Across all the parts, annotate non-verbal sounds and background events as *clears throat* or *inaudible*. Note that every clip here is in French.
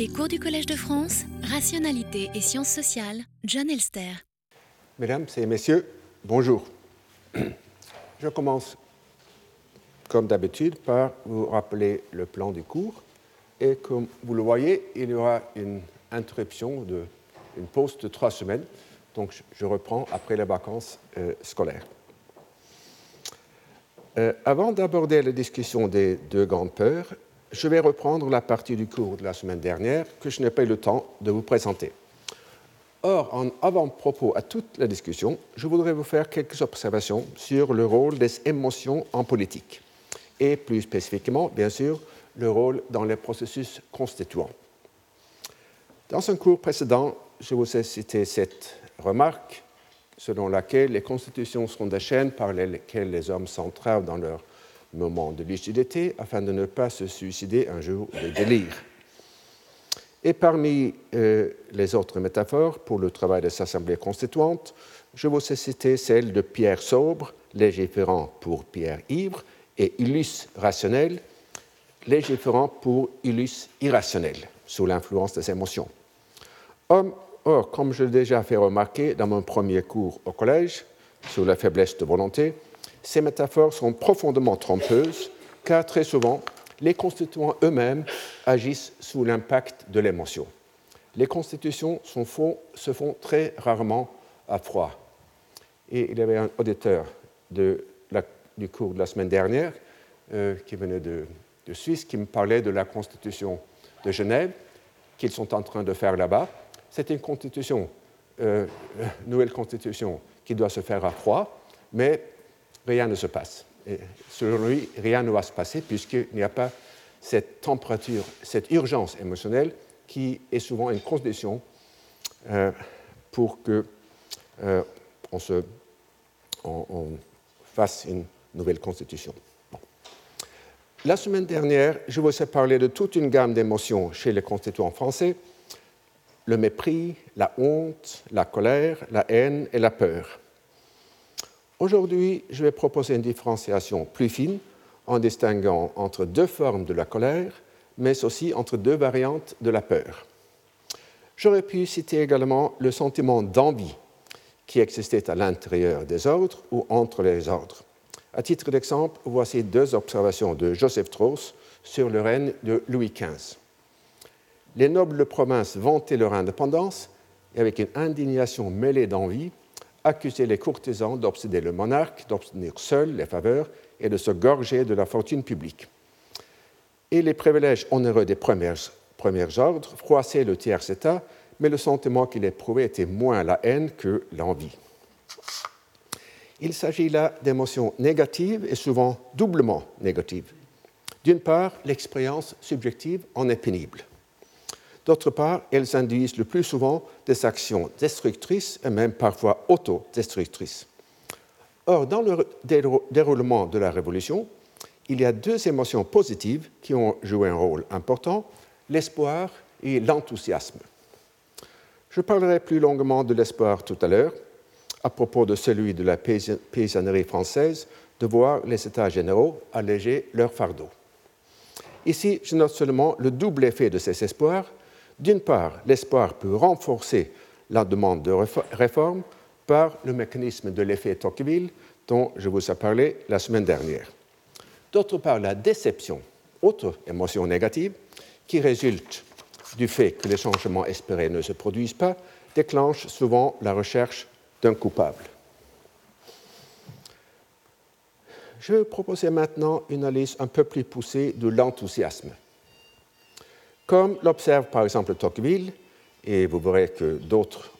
Les cours du Collège de France, Rationalité et Sciences sociales, John Elster. Mesdames et messieurs, bonjour. Je commence, comme d'habitude, par vous rappeler le plan du cours. Et comme vous le voyez, il y aura une interruption, de, une pause de trois semaines. Donc je reprends après les vacances euh, scolaires. Euh, avant d'aborder la discussion des deux grandes peurs, je vais reprendre la partie du cours de la semaine dernière que je n'ai pas eu le temps de vous présenter. Or, en avant-propos à toute la discussion, je voudrais vous faire quelques observations sur le rôle des émotions en politique, et plus spécifiquement, bien sûr, le rôle dans les processus constituants. Dans un cours précédent, je vous ai cité cette remarque selon laquelle les constitutions sont des chaînes par lesquelles les hommes s'entravent dans leur moment de lucidité afin de ne pas se suicider un jour de délire. Et parmi euh, les autres métaphores pour le travail des assemblées constituantes, je vous ai cité celle de Pierre sobre, légiférant pour Pierre ivre, et Illus rationnel, légiférant pour Illus irrationnel, sous l'influence des émotions. Or, comme je l'ai déjà fait remarquer dans mon premier cours au collège sur la faiblesse de volonté, ces métaphores sont profondément trompeuses, car très souvent, les constituants eux-mêmes agissent sous l'impact de l'émotion. Les constitutions se font très rarement à froid. Et il y avait un auditeur du cours de la semaine dernière euh, qui venait de, Suisse qui me parlait de la constitution de Genève qu'ils sont en train de faire là-bas. C'est une constitution, euh, nouvelle constitution qui doit se faire à froid, mais rien ne se passe. Et selon lui, rien ne va se passer puisqu'il n'y a pas cette température, cette urgence émotionnelle qui est souvent une condition euh, pour que euh, on, se, fasse une nouvelle constitution. La semaine dernière, je vous ai parlé de toute une gamme d'émotions chez les constituants français, le mépris, la honte, la colère, la haine et la peur. Aujourd'hui, je vais proposer une différenciation plus fine en distinguant entre deux formes de la colère, mais aussi entre deux variantes de la peur. J'aurais pu citer également le sentiment d'envie qui existait à l'intérieur des ordres ou entre les ordres. À titre d'exemple, voici deux observations de Joseph Strauss sur le règne de Louis XV. Les nobles de province vantaient leur indépendance et avec une indignation mêlée d'envie, accuser les courtisans d'obséder le monarque, d'obtenir seuls les faveurs et de se gorger de la fortune publique. Et les privilèges onéreux des premiers, premiers ordres froissaient le tiers état, mais le sentiment qu'il éprouvait était moins la haine que l'envie. Il s'agit là d'émotions négatives et souvent doublement négatives. D'une part, l'expérience subjective en est pénible. D'autre part, elles induisent le plus souvent des actions destructrices et même parfois autodestructrices. Or, dans le déroulement de la Révolution, il y a deux émotions positives qui ont joué un rôle important, l'espoir et l'enthousiasme. Je parlerai plus longuement de l'espoir tout à l'heure, à propos de celui de la paysannerie française, de voir les États généraux alléger leur fardeau. Ici, je note seulement le double effet de ces espoirs d'une part, l'espoir peut renforcer la demande de réforme par le mécanisme de l'effet Tocqueville dont je vous ai parlé la semaine dernière. D'autre part, la déception, autre émotion négative, qui résulte du fait que les changements espérés ne se produisent pas, déclenche souvent la recherche d'un coupable. Je vais proposer maintenant une analyse un peu plus poussée de l'enthousiasme comme l'observe par exemple Tocqueville, et vous verrez que d'autres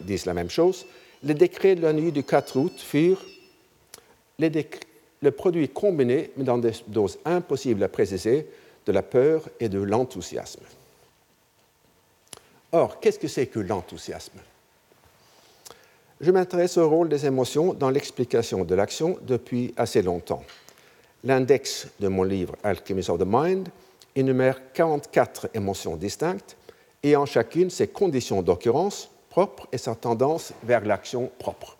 disent la même chose, les décrets de la nuit du 4 août furent le produit combiné, mais dans des doses impossibles à préciser, de la peur et de l'enthousiasme. Or, qu'est-ce que c'est que l'enthousiasme? Je m'intéresse au rôle des émotions dans l'explication de l'action depuis assez longtemps. L'index de mon livre Alchemist of the Mind énumère 44 émotions distinctes ayant chacune ses conditions d'occurrence propres et sa tendance vers l'action propre.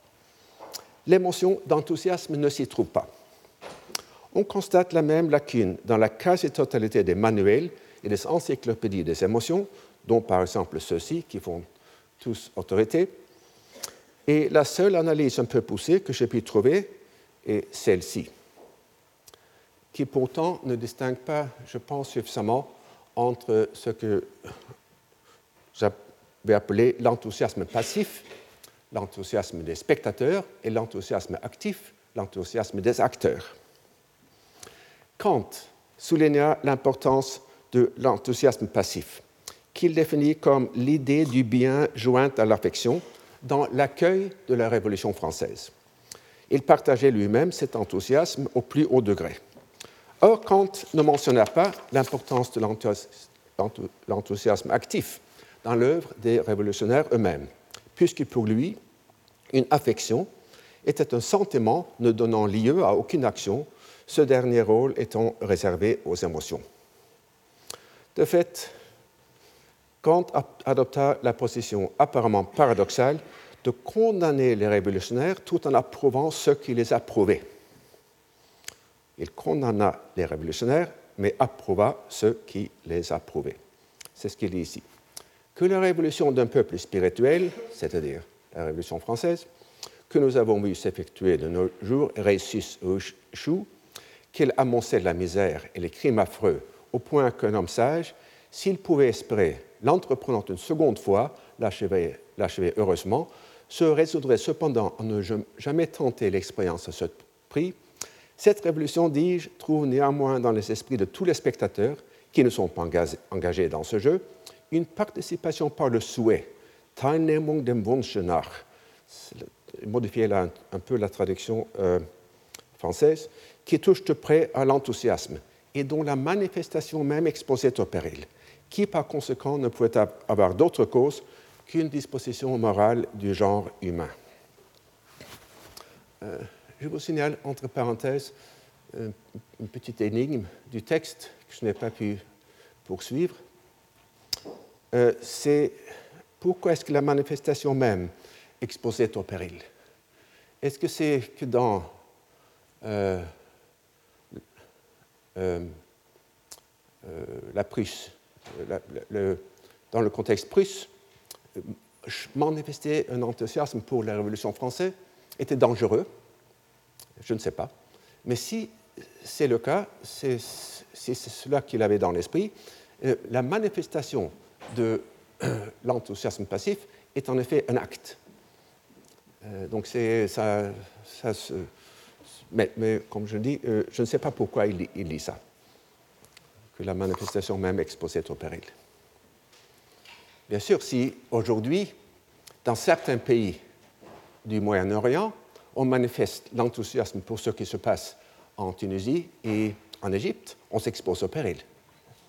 L'émotion d'enthousiasme ne s'y trouve pas. On constate la même lacune dans la quasi-totalité des manuels et des encyclopédies des émotions, dont par exemple ceux-ci qui font tous autorité. Et la seule analyse un peu poussée que j'ai pu trouver est celle-ci, qui pourtant ne distingue pas, je pense, suffisamment entre ce que j'avais appelé l'enthousiasme passif, l'enthousiasme des spectateurs, et l'enthousiasme actif, l'enthousiasme des acteurs. Kant souligna l'importance de l'enthousiasme passif, qu'il définit comme l'idée du bien jointe à l'affection dans l'accueil de la Révolution française. Il partageait lui-même cet enthousiasme au plus haut degré. Or, Kant ne mentionna pas l'importance de l'enthousiasme actif dans l'œuvre des révolutionnaires eux-mêmes, puisque pour lui, une affection était un sentiment ne donnant lieu à aucune action, ce dernier rôle étant réservé aux émotions. De fait, Kant adopta la position apparemment paradoxale de condamner les révolutionnaires tout en approuvant ceux qui les approuvaient. Il condamna les révolutionnaires, mais approuva ceux qui les approuvaient. C'est ce qu'il dit ici. Que la révolution d'un peuple spirituel, c'est-à-dire la Révolution française, que nous avons vu s'effectuer de nos jours, réussisse au chou, qu'elle amoncelle la misère et les crimes affreux, au point qu'un homme sage, s'il pouvait espérer, l'entreprenant une seconde fois, l'achever heureusement, se résoudrait cependant à ne jamais tenter l'expérience à ce prix, cette révolution, dis-je, trouve néanmoins dans les esprits de tous les spectateurs qui ne sont pas engagés dans ce jeu une participation par le souhait, Teilnehmung dem Wunsch nach, un, peu la traduction euh, française, qui touche de près à l'enthousiasme et dont la manifestation même exposait au péril, qui par conséquent ne pouvait avoir d'autre cause qu'une disposition morale du genre humain. Euh, je vous signale, entre parenthèses, euh, une petite énigme du texte que je n'ai pas pu poursuivre. Euh, c'est pourquoi est-ce que la manifestation même exposait au péril? Est-ce que c'est que dans la Prusse, dans le contexte prusse, manifester un enthousiasme pour la Révolution française était dangereux, je ne sais pas. Mais si c'est le cas, c'est cela qu'il avait dans l'esprit, euh, la manifestation de l'enthousiasme passif est en effet un acte. Euh, donc ça, mais, comme je dis, euh, je ne sais pas pourquoi il, il dit ça, que la manifestation même exposait au péril. Bien sûr, si aujourd'hui, dans certains pays du Moyen-Orient, on manifeste l'enthousiasme pour ce qui se passe en Tunisie et en Égypte, on s'expose au péril.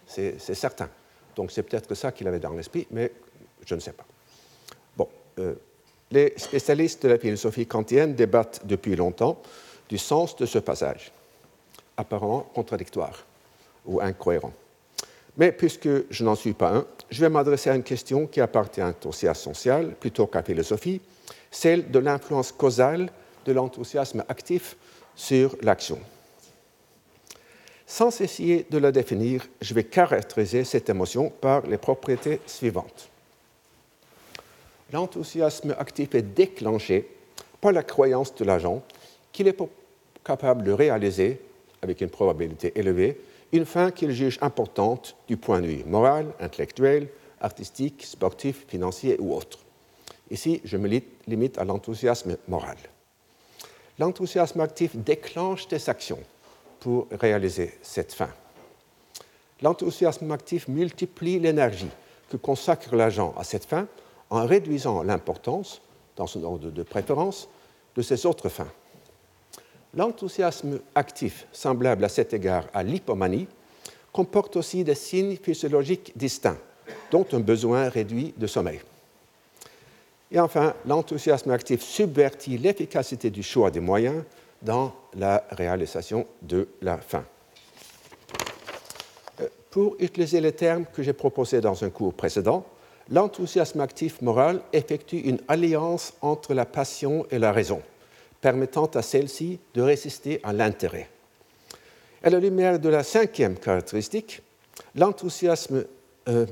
C'est certain. Donc c'est peut-être ça qu'il avait dans l'esprit, mais je ne sais pas. Bon, euh, les spécialistes de la philosophie kantienne débattent depuis longtemps du sens de ce passage, apparemment contradictoire ou incohérent. Mais puisque je n'en suis pas un, je vais m'adresser à une question qui appartient aussi à social plutôt qu'à philosophie, celle de l'influence causale de l'enthousiasme actif sur l'action. Sans essayer de la définir, je vais caractériser cette émotion par les propriétés suivantes. L'enthousiasme actif est déclenché par la croyance de l'agent qu'il est capable de réaliser, avec une probabilité élevée, une fin qu'il juge importante du point de vue moral, intellectuel, artistique, sportif, financier ou autre. Ici, je me limite à l'enthousiasme moral. L'enthousiasme actif déclenche des actions pour réaliser cette fin. L'enthousiasme actif multiplie l'énergie que consacre l'agent à cette fin en réduisant l'importance, dans son ordre de préférence, de ses autres fins. L'enthousiasme actif, semblable à cet égard à l'hypomanie, comporte aussi des signes physiologiques distincts, dont un besoin réduit de sommeil. Et enfin, l'enthousiasme actif subvertit l'efficacité du choix des moyens dans la réalisation de la fin. Euh, pour utiliser les termes que j'ai proposés dans un cours précédent, l'enthousiasme actif moral effectue une alliance entre la passion et la raison permettant à celle-ci de résister à l'intérêt. À la lumière de la cinquième caractéristique, L'enthousiasme, euh,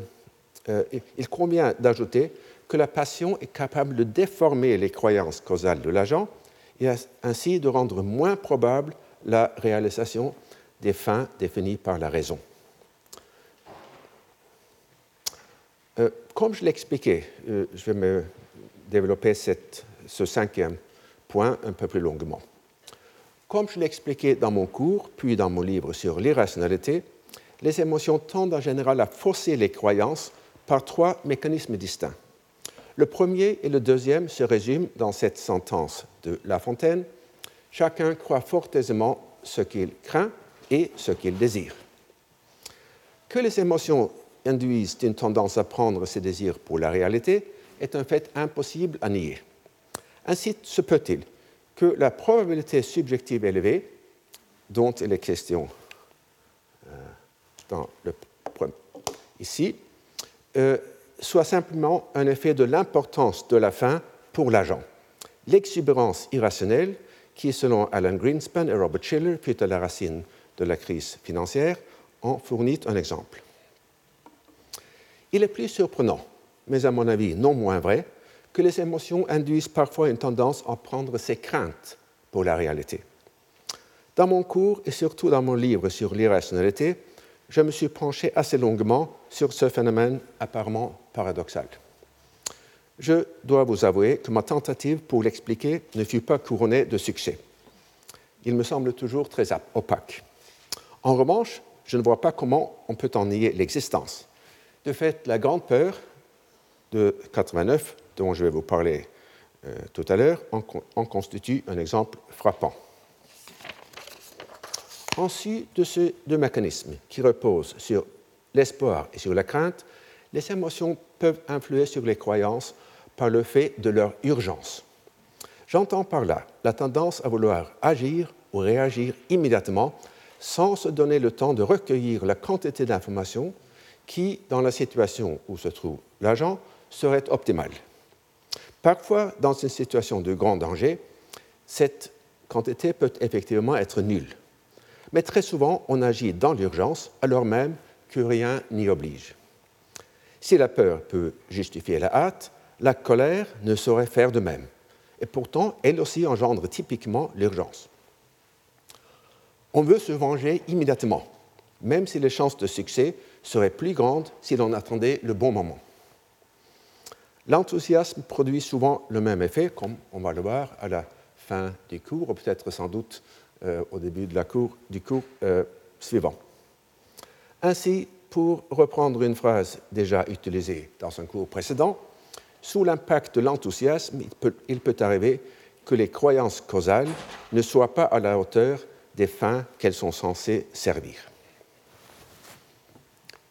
euh, il convient d'ajouter que la passion est capable de déformer les croyances causales de l'agent et ainsi de rendre moins probable la réalisation des fins définies par la raison. Euh, comme je l'expliquais, euh, je vais me développer ce cinquième point un peu plus longuement. Comme je l'expliquais dans mon cours, puis dans mon livre sur l'irrationalité, les émotions tendent en général à fausser les croyances par trois mécanismes distincts. Le premier et le deuxième se résument dans cette sentence de La Fontaine. Chacun croit fort aisément ce qu'il craint et ce qu'il désire. Que les émotions induisent une tendance à prendre ses désirs pour la réalité est un fait impossible à nier. Ainsi se peut-il que la probabilité subjective élevée, dont il est question euh, dans le, ici, euh, soit simplement un effet de l'importance de la fin pour l'agent. L'exubérance irrationnelle, qui, selon Alan Greenspan et Robert Schiller, fut à la racine de la crise financière, en fournit un exemple. Il est plus surprenant, mais à mon avis non moins vrai, que les émotions induisent parfois une tendance à prendre ses craintes pour la réalité. Dans mon cours et surtout dans mon livre sur l'irrationalité, je me suis penché assez longuement sur ce phénomène apparemment paradoxal. Je dois vous avouer que ma tentative pour l'expliquer ne fut pas couronnée de succès. Il me semble toujours très opaque. En revanche, je ne vois pas comment on peut en nier l'existence. De fait, la grande peur de 89, dont je vais vous parler euh, tout à l'heure, en, constitue un exemple frappant. Ensuite de ces deux mécanismes qui reposent sur l'espoir et sur la crainte, les émotions peuvent influer sur les croyances par le fait de leur urgence. J'entends par là la tendance à vouloir agir ou réagir immédiatement sans se donner le temps de recueillir la quantité d'informations qui, dans la situation où se trouve l'agent, serait optimale. Parfois, dans une situation de grand danger, cette quantité peut effectivement être nulle. Mais très souvent, on agit dans l'urgence alors même que rien n'y oblige. Si la peur peut justifier la hâte, la colère ne saurait faire de même. Et pourtant, elle aussi engendre typiquement l'urgence. On veut se venger immédiatement, même si les chances de succès seraient plus grandes si l'on attendait le bon moment. L'enthousiasme produit souvent le même effet, comme on va le voir à la fin du cours, ou peut-être sans doute euh, au début de la du cours euh, suivant. Ainsi, pour reprendre une phrase déjà utilisée dans un cours précédent, sous l'impact de l'enthousiasme, il peut, arriver que les croyances causales ne soient pas à la hauteur des fins qu'elles sont censées servir.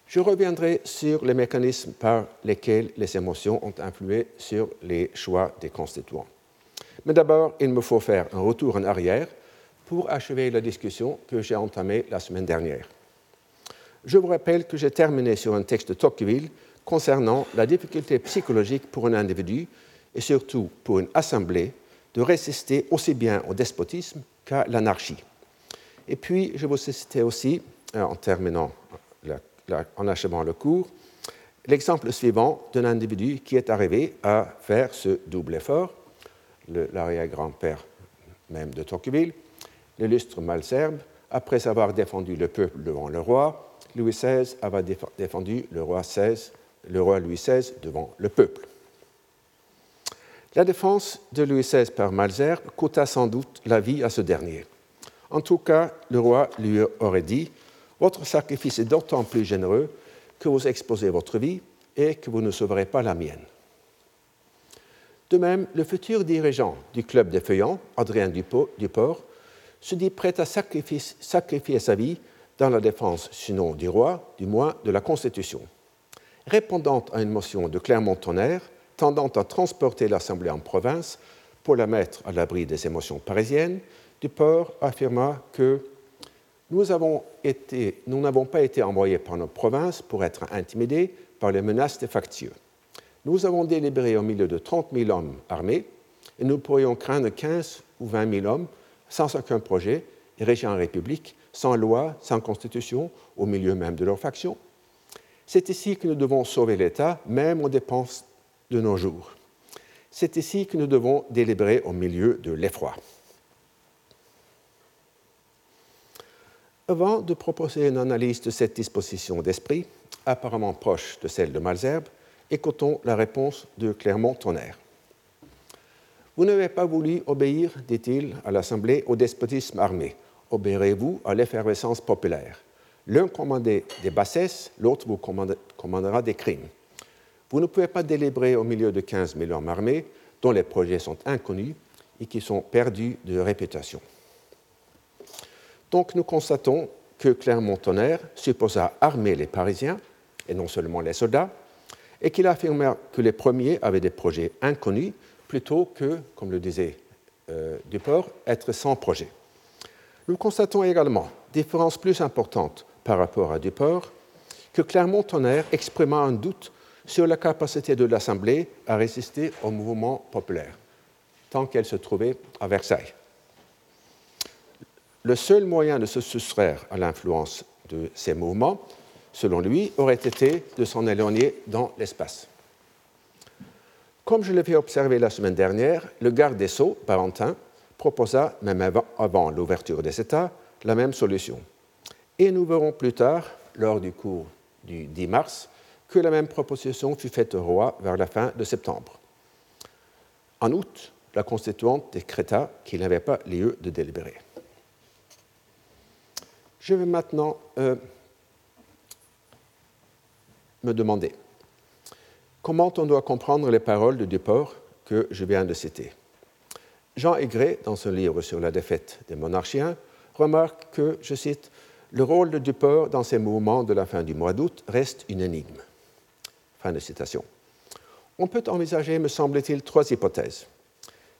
Je reviendrai sur les mécanismes par lesquels les émotions ont influé sur les choix des constituants. Mais d'abord, il me faut faire un retour en arrière pour achever la discussion que j'ai entamée la semaine dernière. Je vous rappelle que j'ai terminé sur un texte de Tocqueville concernant la difficulté psychologique pour un individu et surtout pour une assemblée de résister aussi bien au despotisme qu'à l'anarchie. Et puis, je vous citais aussi, euh, en terminant, en achevant le cours, l'exemple suivant d'un individu qui est arrivé à faire ce double effort, l'arrière-grand-père même de Tocqueville, l'illustre Malserbe, après avoir défendu le peuple devant le roi, Louis XVI avait défendu le roi, Louis XVI devant le peuple. La défense de Louis XVI par Malserbe coûta sans doute la vie à ce dernier. En tout cas, le roi lui aurait dit Votre sacrifice est d'autant plus généreux que vous exposez votre vie et que vous ne sauverez pas la mienne. De même, le futur dirigeant du club des Feuillants, Adrien Duport, se dit prêt à sacrifier, sa vie dans la défense, sinon du roi, du moins de la Constitution. Répondant à une motion de Clermont-Tonnerre tendant à transporter l'Assemblée en province pour la mettre à l'abri des émotions parisiennes, Duport affirma que nous n'avons pas été envoyés par nos provinces pour être intimidés par les menaces des factieux. Nous avons délibéré au milieu de 30 000 hommes armés et nous pourrions craindre 15 ou 20 000 hommes sans aucun projet et régir en république sans loi, sans constitution, au milieu même de leur faction. C'est ici que nous devons sauver l'État, même aux dépenses de nos jours. C'est ici que nous devons délibérer au milieu de l'effroi. Avant de proposer une analyse de cette disposition d'esprit, apparemment proche de celle de Malzerbe, écoutons la réponse de Clermont-Tonnerre. Vous n'avez pas voulu obéir, dit-il à l'Assemblée, au despotisme armé. Obéirez-vous à l'effervescence populaire. L'un commandait des bassesses, l'autre vous commandera des crimes. Vous ne pouvez pas délibérer au milieu de 15 000 hommes armés dont les projets sont inconnus et qui sont perdus de réputation. Donc nous constatons que Clermont-Tonnerre supposa armer les Parisiens, et non seulement les soldats, et qu'il affirma que les premiers avaient des projets inconnus plutôt que, comme le disait euh, Duport, être sans projet. Nous constatons également, différence plus importante par rapport à Duport, que Clermont-Tonnerre exprima un doute sur la capacité de l'Assemblée à résister au mouvement populaire, tant qu'elle se trouvait à Versailles. Le seul moyen de se soustraire à l'influence de ces mouvements, selon lui, aurait été de s'en éloigner dans l'espace. Comme je l'ai observé la semaine dernière, le garde des Sceaux, Valentin, proposa, même avant, l'ouverture des États, la même solution. Et nous verrons plus tard, lors du cours du 10 mars, que la même proposition fut faite au roi vers la fin de septembre. En août, la constituante décréta qu'il n'avait pas lieu de délibérer. Je vais maintenant euh, me demander Comment on doit comprendre les paroles de Duport que je viens de citer Jean Aigret, dans son livre sur la défaite des monarchiens, remarque que, je cite, le rôle de Duport dans ces mouvements de la fin du mois d'août reste une énigme. Fin de citation. On peut envisager, me semble-t-il, trois hypothèses.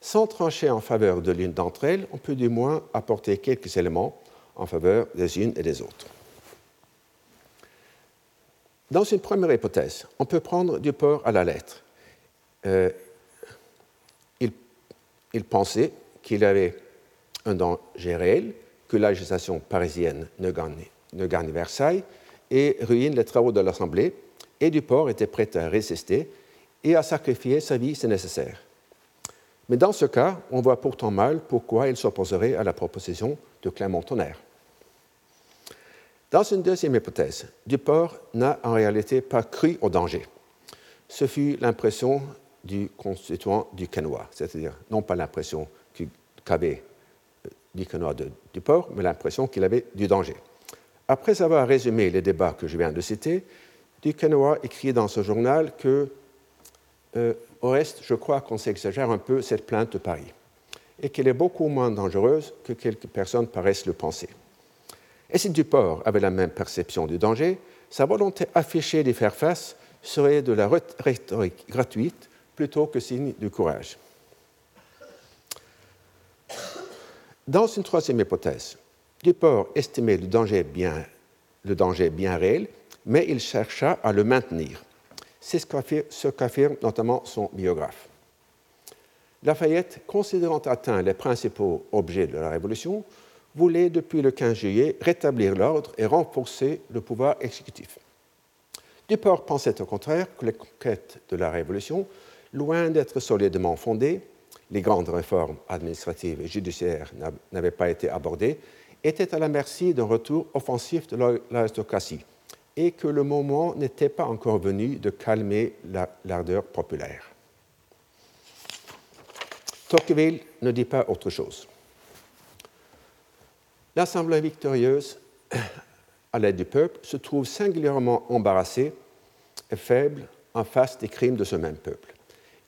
Sans trancher en faveur de l'une d'entre elles, on peut du moins apporter quelques éléments en faveur des unes et des autres. Dans une première hypothèse, on peut prendre du port à la lettre. Euh, il, pensait qu'il avait un danger réel, que la législation parisienne ne gagne, ne Versailles et ruine les travaux de l'Assemblée, et Duport était prêt à résister et à sacrifier sa vie si nécessaire. Mais dans ce cas, on voit pourtant mal pourquoi il s'opposerait à la proposition de Clermont-Tonnerre. Dans une deuxième hypothèse, Duport n'a en réalité pas cru au danger. Ce fut l'impression du constituant du canois, c'est-à-dire non pas l'impression qu'avait euh, du canois de Duport, mais l'impression qu'il avait du danger. Après avoir résumé les débats que je viens de citer, Duquesnoy écrit dans ce journal que, euh, au reste, je crois qu'on s'exagère un peu cette plainte de Paris, et qu'elle est beaucoup moins dangereuse que quelques personnes paraissent le penser. Et si Duport avait la même perception du danger, sa volonté affichée d'y faire face serait de la rhétorique gratuite plutôt que signe du courage. Dans une troisième hypothèse, Duport estimait le danger bien, réel, mais il chercha à le maintenir. C'est ce qu'affirme notamment son biographe. Lafayette, considérant atteint les principaux objets de la Révolution, voulait, depuis le 15 juillet, rétablir l'ordre et renforcer le pouvoir exécutif. Duport pensait au contraire que les conquêtes de la Révolution, loin d'être solidement fondées, les grandes réformes administratives et judiciaires n'avaient pas été abordées, étaient à la merci d'un retour offensif de l'aristocratie et que le moment n'était pas encore venu de calmer l'ardeur populaire. Tocqueville ne dit pas autre chose. L'Assemblée victorieuse, à l'aide du peuple, se trouve singulièrement embarrassée et faible en face des crimes de ce même peuple.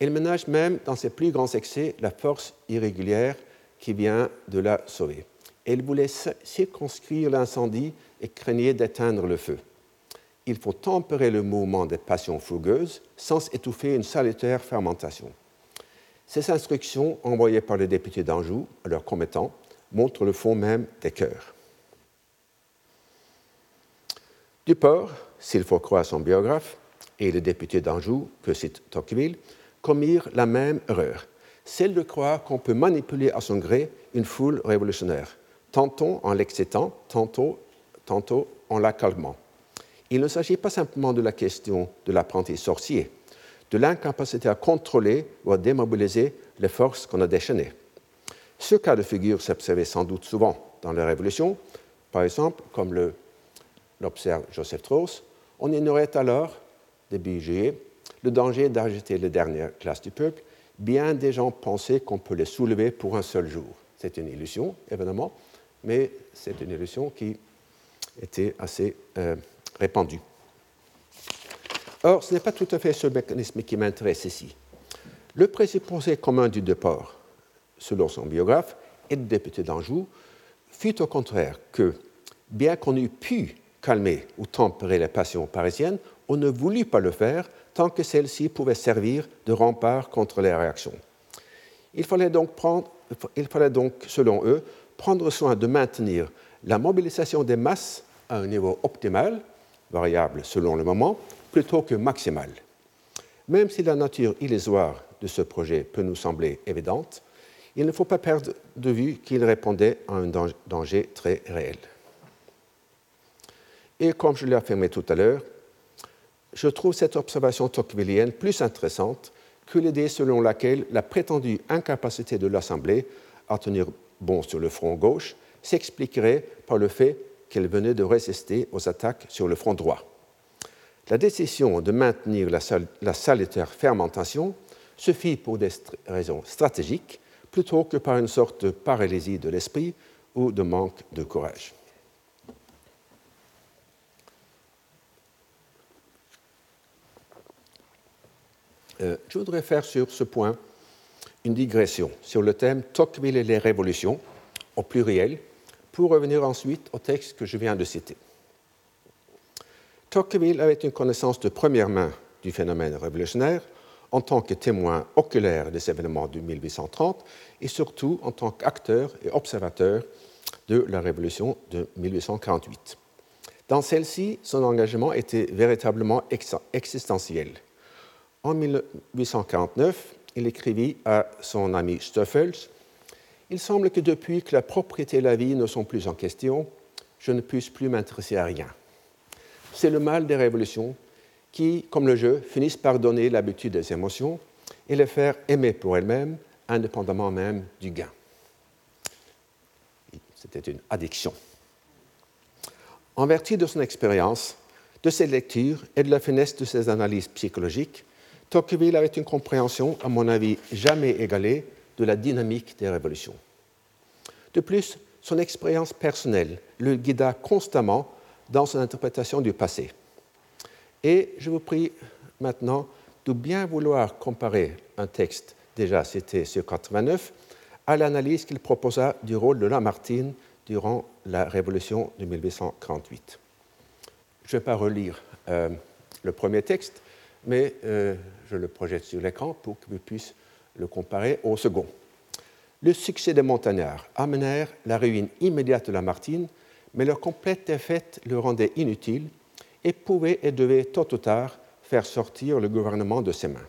Elle ménage même dans ses plus grands excès la force irrégulière qui vient de la sauver. Elle voulait circonscrire l'incendie et craignait d'éteindre le feu. Il faut tempérer le mouvement des passions fougueuses sans étouffer une salutaire fermentation. Ces instructions, envoyées par le député d'Anjou à leurs commettants, montre le fond même des cœurs. Duport, s'il faut croire son biographe, et le député d'Anjou, que cite Tocqueville, commirent la même erreur, celle de croire qu'on peut manipuler à son gré une foule révolutionnaire, tantôt en l'excitant, tantôt, tantôt en l'accalmant. Il ne s'agit pas simplement de la question de l'apprenti sorcier, de l'incapacité à contrôler ou à démobiliser les forces qu'on a déchaînées. Ce cas de figure s'observait sans doute souvent dans la Révolution, par exemple, comme l'observe Joseph Strauss, on ignorait alors, début juillet, le danger d'agiter les dernières classes du peuple. Bien des gens pensaient qu'on peut les soulever pour un seul jour. C'est une illusion, évidemment, mais c'est une illusion qui était assez euh, répandue. Or, ce n'est pas tout à fait ce mécanisme qui m'intéresse ici. Le présupposé commun du départ, selon son biographe et le député d'Anjou, fut au contraire que, bien qu'on eût pu calmer ou tempérer les passions parisiennes, on ne voulut pas le faire tant que celles-ci pouvaient servir de rempart contre les réactions. Il fallait donc, il fallait donc, selon eux, prendre soin de maintenir la mobilisation des masses à un niveau optimal, variable selon le moment, plutôt que maximal. Même si la nature illusoire de ce projet peut nous sembler évidente, il ne faut pas perdre de vue qu'il répondait à un danger très réel. Et comme je l'ai affirmé tout à l'heure, je trouve cette observation tocquevillienne plus intéressante que l'idée selon laquelle la prétendue incapacité de l'Assemblée à tenir bon sur le front gauche s'expliquerait par le fait qu'elle venait de résister aux attaques sur le front droit. La décision de maintenir la, la salutaire fermentation se fit pour des raisons stratégiques plutôt que par une sorte de paralysie de l'esprit ou de manque de courage. Euh, je voudrais faire sur ce point une digression sur le thème Tocqueville et les révolutions, au pluriel, pour revenir ensuite au texte que je viens de citer. Tocqueville avait une connaissance de première main du phénomène révolutionnaire en tant que témoin oculaire des événements de 1830 et surtout en tant qu'acteur et observateur de la révolution de 1848. Dans celle-ci, son engagement était véritablement existentiel. En 1849, il écrivit à son ami Stoffels Il semble que depuis que la propriété et la vie ne sont plus en question, je ne puisse plus m'intéresser à rien. C'est le mal des révolutions qui, comme le jeu, finissent par donner l'habitude des émotions et les faire aimer pour elles-mêmes, indépendamment même du gain. C'était une addiction. En vertu de son expérience, de ses lectures et de la finesse de ses analyses psychologiques, Tocqueville avait une compréhension, à mon avis, jamais égalée de la dynamique des révolutions. De plus, son expérience personnelle le guida constamment dans son interprétation du passé. Et je vous prie maintenant de bien vouloir comparer un texte déjà cité sur 89 à l'analyse qu'il proposa du rôle de Lamartine durant la Révolution de 1848. Je ne vais pas relire euh, le premier texte, mais euh, je le projette sur l'écran pour que vous puissiez le comparer au second. Le succès des montagnards amenèrent la ruine immédiate de Lamartine, mais leur complète défaite le rendait inutile et pouvait et devait tôt ou tard faire sortir le gouvernement de ses mains.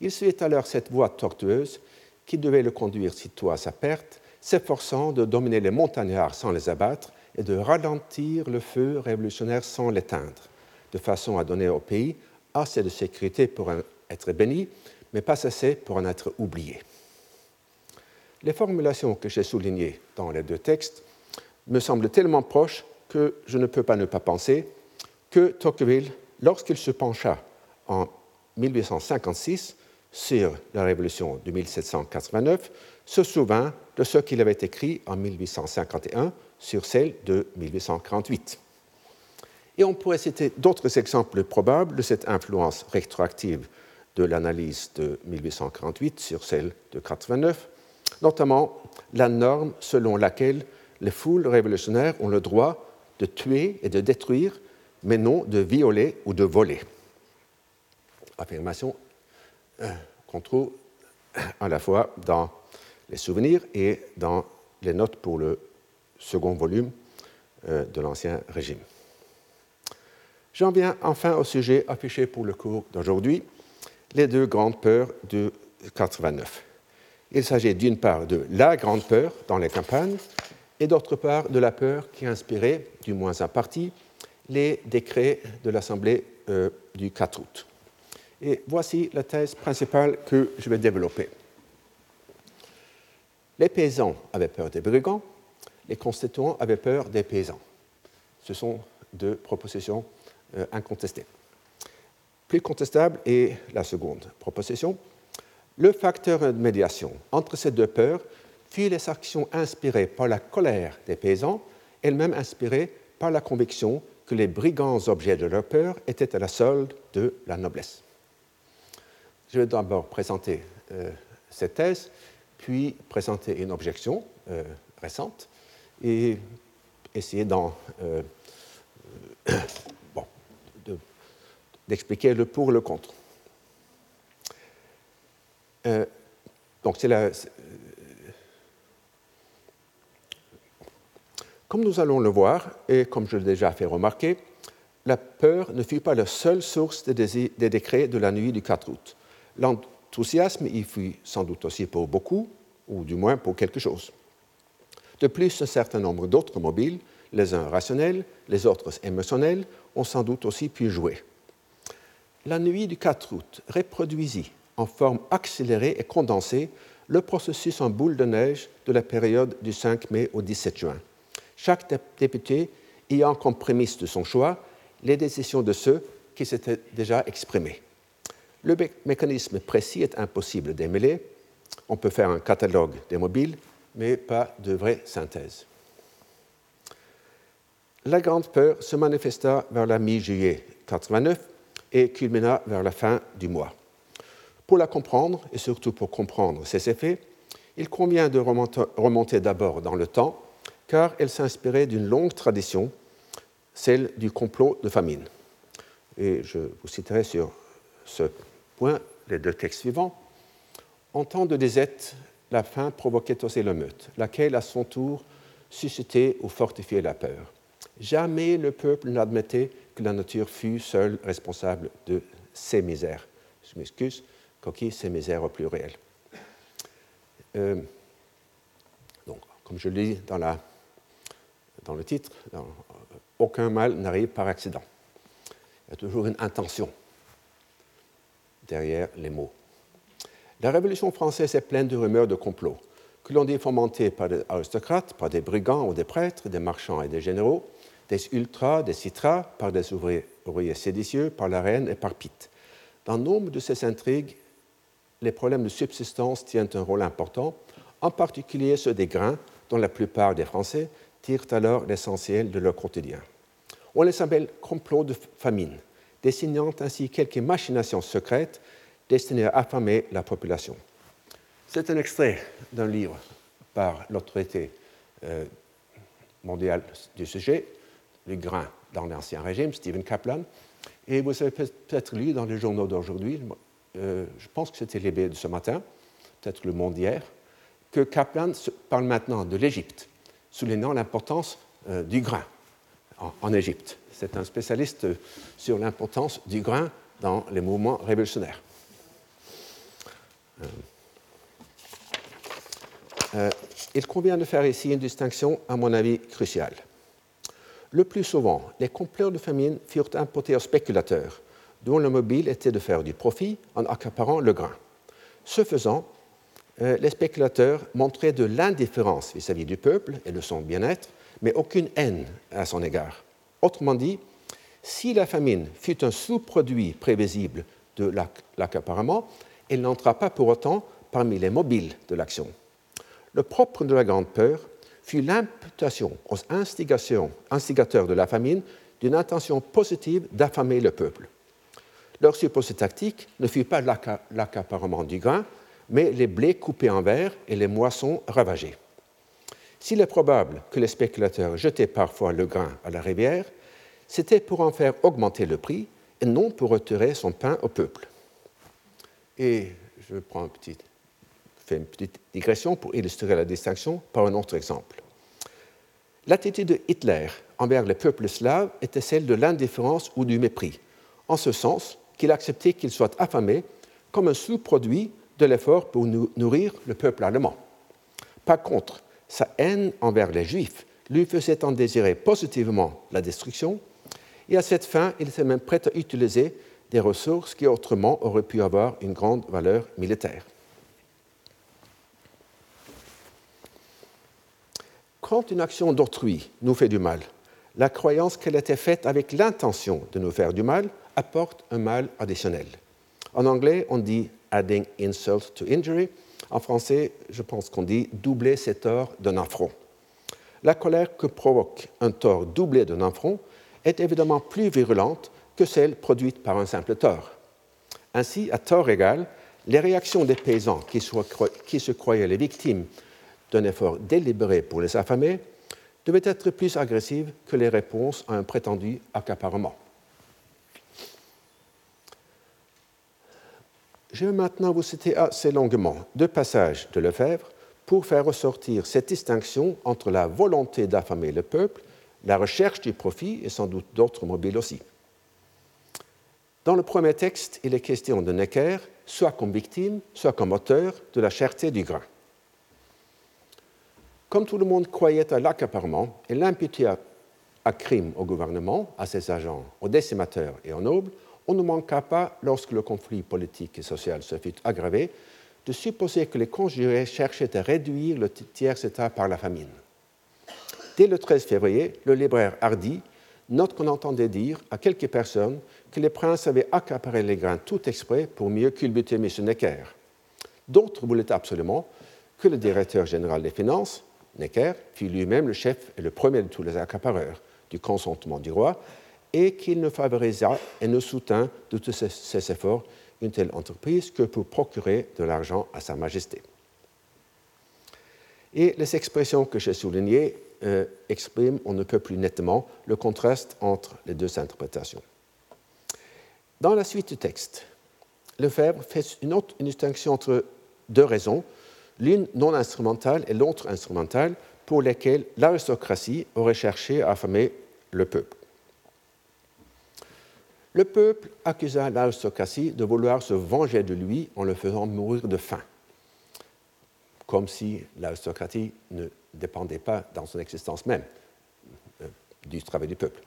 Il suivait alors cette voie tortueuse qui devait le conduire sitôt à sa perte, s'efforçant de dominer les montagnards sans les abattre et de ralentir le feu révolutionnaire sans l'éteindre, de façon à donner au pays assez de sécurité pour être béni, mais pas assez pour en être oublié. Les formulations que j'ai soulignées dans les deux textes me semblent tellement proches que je ne peux pas ne pas penser que Tocqueville, lorsqu'il se pencha en 1856 sur la révolution de 1789, se souvint de ce qu'il avait écrit en 1851 sur celle de 1848. Et on pourrait citer d'autres exemples probables de cette influence rétroactive de l'analyse de 1848 sur celle de 89, notamment la norme selon laquelle les foules révolutionnaires ont le droit de tuer et de détruire, mais non de violer ou de voler. Affirmation euh, qu'on trouve à la fois dans les souvenirs et dans les notes pour le second volume euh, de l'Ancien Régime. J'en viens enfin au sujet affiché pour le cours d'aujourd'hui, les deux grandes peurs de 89. Il s'agit d'une part de la grande peur dans les campagnes et d'autre part de la peur qui a inspiré, du moins en partie, les décrets de l'Assemblée euh, du 4 août. Et voici la thèse principale que je vais développer. Les paysans avaient peur des brigands, les constituants avaient peur des paysans. Ce sont deux propositions euh, incontestées. Plus contestable est la seconde proposition. Le facteur de médiation entre ces deux peurs fut les actions inspirées par la colère des paysans, elles-mêmes inspirées par la conviction que les brigands objets de leur peur étaient à la solde de la noblesse. Je vais d'abord présenter euh, cette thèse, puis présenter une objection euh, récente et essayer d'en, d'expliquer le pour et le contre. donc c'est la, Comme nous allons le voir, et comme je l'ai déjà fait remarquer, la peur ne fut pas la seule source des, décrets de la nuit du 4 août. L'enthousiasme y fut sans doute aussi pour beaucoup, ou du moins pour quelque chose. De plus, un certain nombre d'autres mobiles, les uns rationnels, les autres émotionnels, ont sans doute aussi pu jouer. La nuit du 4 août reproduisit en forme accélérée et condensée le processus en boule de neige de la période du 5 mai au 17 juin chaque député ayant comme prémisse de son choix les décisions de ceux qui s'étaient déjà exprimés. Le mécanisme précis est impossible d'émêler. On peut faire un catalogue des mobiles, mais pas de vraie synthèse. La grande peur se manifesta vers la mi-juillet 89 et culmina vers la fin du mois. Pour la comprendre, et surtout pour comprendre ses effets, il convient de remonter d'abord dans le temps car elle s'inspirait d'une longue tradition, celle du complot de famine. Et je vous citerai sur ce point les deux textes suivants. En temps de désert, la faim provoquait aussi l'émeute, laquelle à son tour suscitait ou fortifiait la peur. Jamais le peuple n'admettait que la nature fût seule responsable de ses misères. Je m'excuse, coquille, ses misères au pluriel. Euh, donc, comme je le dis dans le titre, aucun mal n'arrive par accident. Il y a toujours une intention derrière les mots. La Révolution française est pleine de rumeurs de complot, que l'on dit fomentées par des aristocrates, par des brigands ou des prêtres, des marchands et des généraux, des ultras, des citras, par des ouvriers, ouvriers séditieux, par la reine et par Pitt. Dans nombre de ces intrigues, les problèmes de subsistance tiennent un rôle important, en particulier ceux des grains, dont la plupart des Français tirent alors l'essentiel de leur quotidien. On les appelle complots de famine, dessinant ainsi quelques machinations secrètes destinées à affamer la population. C'est un extrait d'un livre par l'autorité euh, mondiale du sujet, Le grain dans l'Ancien Régime, Stephen Kaplan. Et vous avez peut-être lu dans les journaux d'aujourd'hui, euh, je pense que c'était l'ébé de ce matin, peut-être le monde d'hier, que Kaplan parle maintenant de l'Égypte soulignant l'importance euh, du grain en, Égypte. C'est un spécialiste sur l'importance du grain dans les mouvements révolutionnaires. Euh, euh, il convient de faire ici une distinction, à mon avis, cruciale. Le plus souvent, les complots de famine furent importés aux spéculateurs, dont le mobile était de faire du profit en accaparant le grain. Ce faisant, euh, les spéculateurs montraient de l'indifférence vis-à-vis du peuple et de son bien-être, mais aucune haine à son égard. Autrement dit, si la famine fut un sous-produit prévisible de l'accaparement, elle n'entra pas pour autant parmi les mobiles de l'action. Le propre de la Grande Peur fut l'imputation aux instigateurs de la famine d'une intention positive d'affamer le peuple. Leur supposé tactique ne fut pas l'accaparement du grain, mais les blés coupés en verre et les moissons ravagées. S'il est probable que les spéculateurs jetaient parfois le grain à la rivière, c'était pour en faire augmenter le prix et non pour retirer son pain au peuple. Et je prends un petit, fais une petite digression pour illustrer la distinction par un autre exemple. L'attitude de Hitler envers les peuples slaves était celle de l'indifférence ou du mépris, en ce sens qu'il acceptait qu'ils soient affamés comme un sous-produit de l'effort pour nourrir le peuple allemand. Par contre, sa haine envers les Juifs lui faisait en désirer positivement la destruction, et à cette fin, il était même prêt à utiliser des ressources qui autrement auraient pu avoir une grande valeur militaire. Quand une action d'autrui nous fait du mal, la croyance qu'elle était faite avec l'intention de nous faire du mal apporte un mal additionnel. En anglais, on dit adding insult to injury. En français, je pense qu'on dit doubler ses torts d'un affront. La colère que provoque un tort doublé d'un affront est évidemment plus virulente que celle produite par un simple tort. Ainsi, à tort égal, les réactions des paysans qui, se croyaient les victimes d'un effort délibéré pour les affamer devaient être plus agressives que les réponses à un prétendu accaparement. Je vais maintenant vous citer assez longuement deux passages de Lefebvre pour faire ressortir cette distinction entre la volonté d'affamer le peuple, la recherche du profit et sans doute d'autres mobiles aussi. Dans le premier texte, il est question de Necker, soit comme victime, soit comme auteur de la cherté du grain. Comme tout le monde croyait à l'accaparement et l'imputait à, crime au gouvernement, à ses agents, aux décimateurs et aux nobles, on ne manqua pas, lorsque le conflit politique et social se fut aggravé, de supposer que les conjurés cherchaient à réduire le tiers-État par la famine. Dès le 13 février, le libraire Hardy note qu'on entendait dire à quelques personnes que les princes avaient accaparé les grains tout exprès pour mieux culbuter M. Necker. D'autres voulaient absolument que le directeur général des finances, Necker, fût lui-même le chef et le premier de tous les accapareurs du consentement du roi, et qu'il ne favorisa et ne soutint de tous ses, efforts une telle entreprise que pour procurer de l'argent à Sa Majesté. Et les expressions que j'ai soulignées euh, expriment on ne peut plus nettement le contraste entre les deux interprétations. Dans la suite du texte, Lefebvre fait une distinction entre deux raisons, l'une non instrumentale et l'autre instrumentale, pour lesquelles l'aristocratie aurait cherché à affamer le peuple. Le peuple accusa l'aristocratie de vouloir se venger de lui en le faisant mourir de faim, comme si l'aristocratie ne dépendait pas dans son existence même euh, du travail du peuple.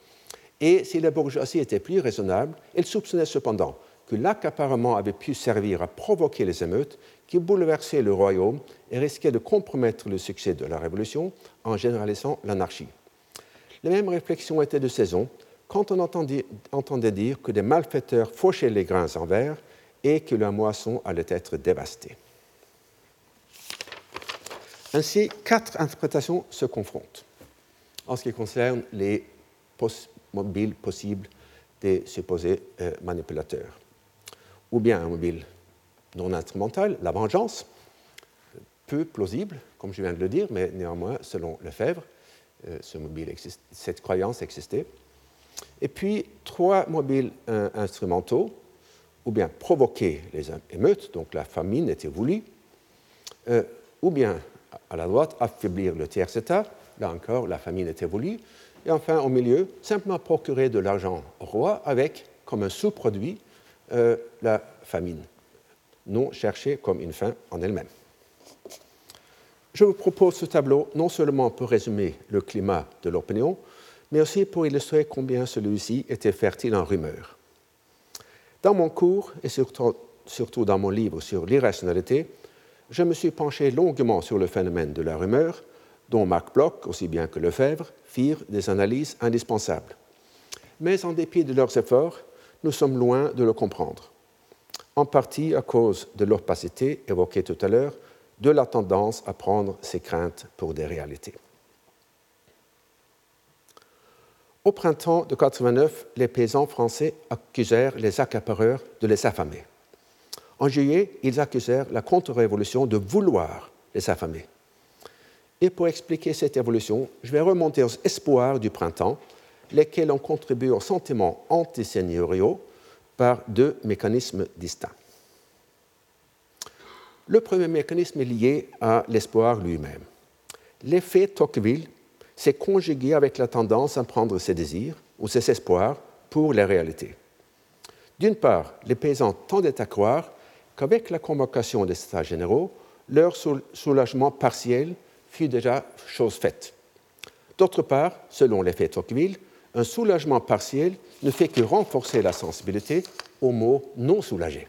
Et si la bourgeoisie était plus raisonnable, elle soupçonnait cependant que l'accaparement avait pu servir à provoquer les émeutes qui bouleversaient le royaume et risquaient de compromettre le succès de la Révolution en généralisant l'anarchie. Les mêmes réflexions étaient de saison quand on entendait, dire que des malfaiteurs fauchaient les grains en verre et que la moisson allait être dévastée. Ainsi, quatre interprétations se confrontent en ce qui concerne les mobiles possibles des supposés euh, manipulateurs. Ou bien un mobile non instrumental, la vengeance, peu plausible, comme je viens de le dire, mais néanmoins, selon Lefebvre, euh, ce mobile cette croyance existait. Et puis trois mobiles euh, instrumentaux, ou bien provoquer les émeutes, donc la famine était voulue, euh, ou bien à la droite affaiblir le tiers état, là encore la famine était voulue, et enfin au milieu simplement procurer de l'argent au roi avec comme un sous-produit la famine, non cherchée comme une fin en elle-même. Je vous propose ce tableau non seulement pour résumer le climat de l'opinion, mais aussi pour illustrer combien celui-ci était fertile en rumeurs. Dans mon cours, et surtout, dans mon livre sur l'irrationalité, je me suis penché longuement sur le phénomène de la rumeur, dont Marc Bloch, aussi bien que Lefebvre, firent des analyses indispensables. Mais en dépit de leurs efforts, nous sommes loin de le comprendre, en partie à cause de l'opacité évoquée tout à l'heure, de la tendance à prendre ces craintes pour des réalités. Au printemps de 89, les paysans français accusèrent les accapareurs de les affamer. En juillet, ils accusèrent la contre-révolution de vouloir les affamer. Et pour expliquer cette évolution, je vais remonter aux espoirs du printemps, lesquels ont contribué aux sentiments antiseigneuriaux par deux mécanismes distincts. Le premier mécanisme est lié à l'espoir lui-même. L'effet Tocqueville c'est conjugué avec la tendance à prendre ses désirs ou ses espoirs pour les réalités. D'une part, les paysans tendaient à croire qu'avec la convocation des États généraux, leur soulagement partiel fut déjà chose faite. D'autre part, selon l'effet Tocqueville, un soulagement partiel ne fait que renforcer la sensibilité aux mots non soulagés.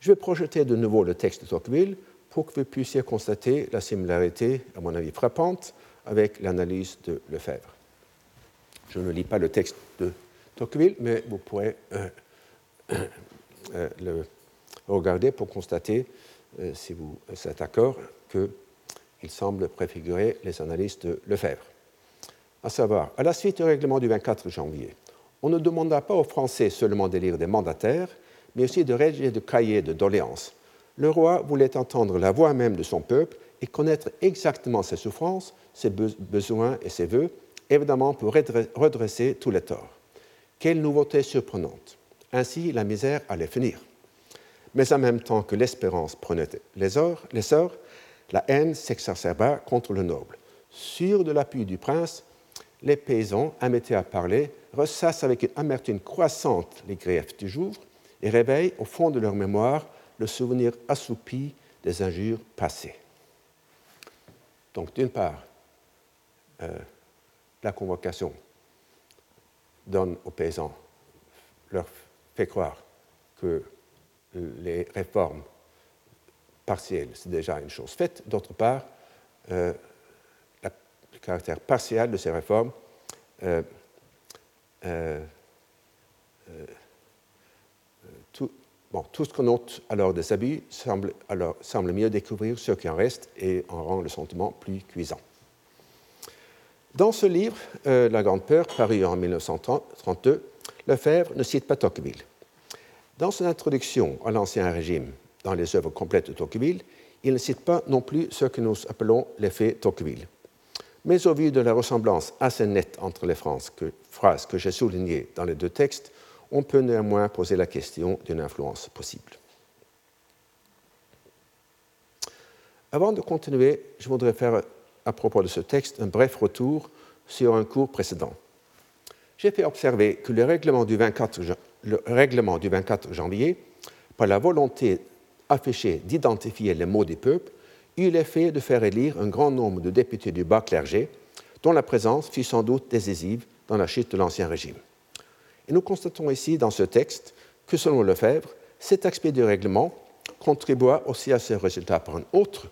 Je vais projeter de nouveau le texte de Tocqueville pour que vous puissiez constater la similarité, à mon avis frappante, avec l'analyse de Lefebvre. Je ne lis pas le texte de Tocqueville, mais vous pourrez euh, euh, le regarder pour constater, euh, si vous êtes d'accord, qu'il semble préfigurer les analyses de Lefebvre. À savoir, à la suite du règlement du 24 janvier, on ne demanda pas aux Français seulement d'élire des mandataires, mais aussi de rédiger des cahiers de doléances. Le roi voulait entendre la voix même de son peuple et connaître exactement ses souffrances, ses besoins et ses vœux, évidemment pour redresser tous les torts. Quelle nouveauté surprenante. Ainsi, la misère allait finir. Mais en même temps que l'espérance prenait l'essor, la haine s'exacerba contre le noble. Sûr de l'appui du prince, les paysans, amétés à parler, ressassent avec une amertume croissante les griefs du jour et réveillent au fond de leur mémoire le souvenir assoupi des injures passées. Donc, d'une part, euh, la convocation donne aux paysans, leur fait croire que les réformes partielles, c'est déjà une chose faite. D'autre part, euh, caractère partiel de ces réformes euh, euh, tout, bon, tout, ce qu'on note alors des abus semble, alors, semble mieux découvrir ce qui en reste et en rend le sentiment plus cuisant. Dans ce livre, La Grande Peur, paru en 1932, Lefebvre ne cite pas Tocqueville. Dans son introduction à l'Ancien Régime, dans les œuvres complètes de Tocqueville, il ne cite pas non plus ce que nous appelons l'effet Tocqueville. Mais au vu de la ressemblance assez nette entre les phrases que, j'ai soulignées dans les deux textes, on peut néanmoins poser la question d'une influence possible. Avant de continuer, je voudrais faire à propos de ce texte un bref retour sur un cours précédent. J'ai fait observer que le règlement du 24, le règlement du 24 janvier, par la volonté affichée d'identifier les mots du peuple, eut l'effet de faire élire un grand nombre de députés du bas clergé, dont la présence fut sans doute décisive dans la chute de l'Ancien Régime. Et nous constatons ici dans ce texte que, selon Lefebvre, cet aspect du règlement contribua aussi à ce résultat par un autre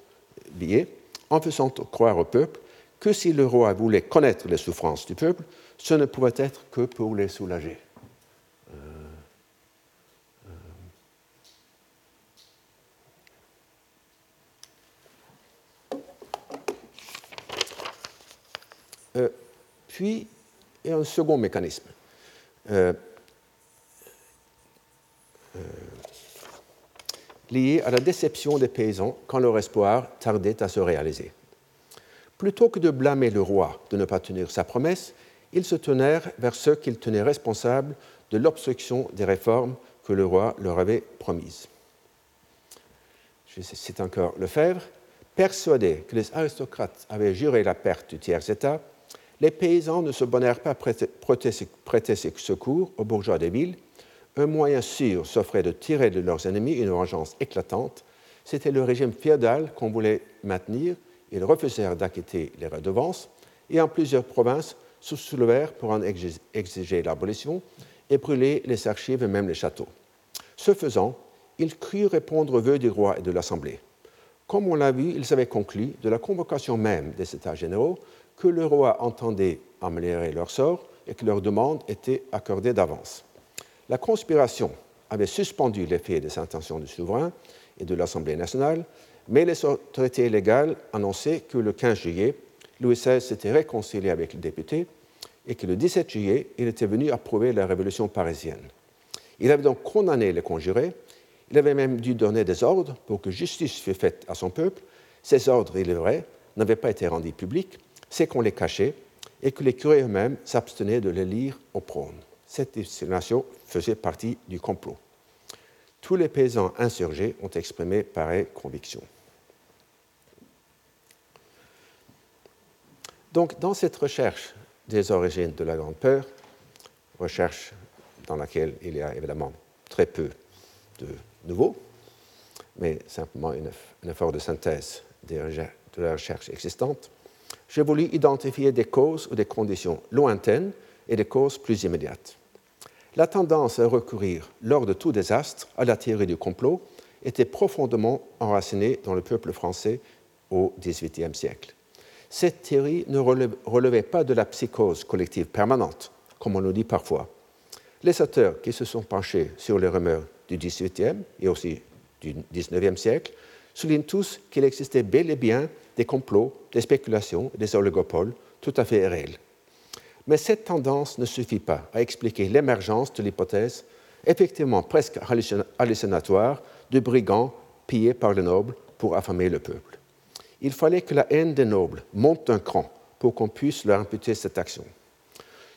biais, en faisant croire au peuple que si le roi voulait connaître les souffrances du peuple, ce ne pouvait être que pour les soulager. Puis, il y a un second mécanisme. Euh, euh, lié à la déception des paysans quand leur espoir tardait à se réaliser. Plutôt que de blâmer le roi de ne pas tenir sa promesse, ils se tenèrent vers ceux qu'ils tenaient responsables de l'obstruction des réformes que le roi leur avait promises. C'est encore Lefebvre. Persuadés que les aristocrates avaient juré la perte du tiers-État, les paysans ne se bonnèrent pas à prêter, secours aux bourgeois des villes. Un moyen sûr s'offrait de tirer de leurs ennemis une vengeance éclatante. C'était le régime féodal qu'on voulait maintenir. Ils refusèrent d'acquitter les redevances et en plusieurs provinces se soulevèrent pour en exiger l'abolition et brûler les archives et même les châteaux. Ce faisant, ils crurent répondre aux vœux du roi et de l'Assemblée. Comme on l'a vu, ils avaient conclu de la convocation même des États généraux que le roi entendait améliorer leur sort et que leur demande était accordée d'avance. La conspiration avait suspendu l'effet des intentions du souverain et de l'Assemblée nationale, mais les autorités légales annonçaient que le 15 juillet, Louis XVI s'était réconcilié avec les députés et que le 17 juillet, il était venu approuver la révolution parisienne. Il avait donc condamné les conjurés, il avait même dû donner des ordres pour que justice fût faite à son peuple. Ces ordres, il est vrai, n'avaient pas été rendus publics, c'est qu'on les cachait et que les curés eux-mêmes s'abstenaient de les lire au prône. Cette destination faisait partie du complot. Tous les paysans insurgés ont exprimé pareille conviction. Donc, dans cette recherche des origines de la Grande Peur, recherche dans laquelle il y a évidemment très peu de nouveau, mais simplement un effort de synthèse de la recherche existante, j'ai voulu identifier des causes ou des conditions lointaines et des causes plus immédiates. La tendance à recourir, lors de tout désastre, à la théorie du complot était profondément enracinée dans le peuple français au XVIIIe siècle. Cette théorie ne relevait pas de la psychose collective permanente, comme on le dit parfois. Les auteurs qui se sont penchés sur les rumeurs du XVIIIe et aussi du XIXe siècle soulignent tous qu'il existait bel et bien des complots, des spéculations, des oligopoles tout à fait réels. Mais cette tendance ne suffit pas à expliquer l'émergence de l'hypothèse, effectivement presque hallucinatoire, de brigands pillés par les nobles pour affamer le peuple. Il fallait que la haine des nobles monte d'un cran pour qu'on puisse leur imputer cette action.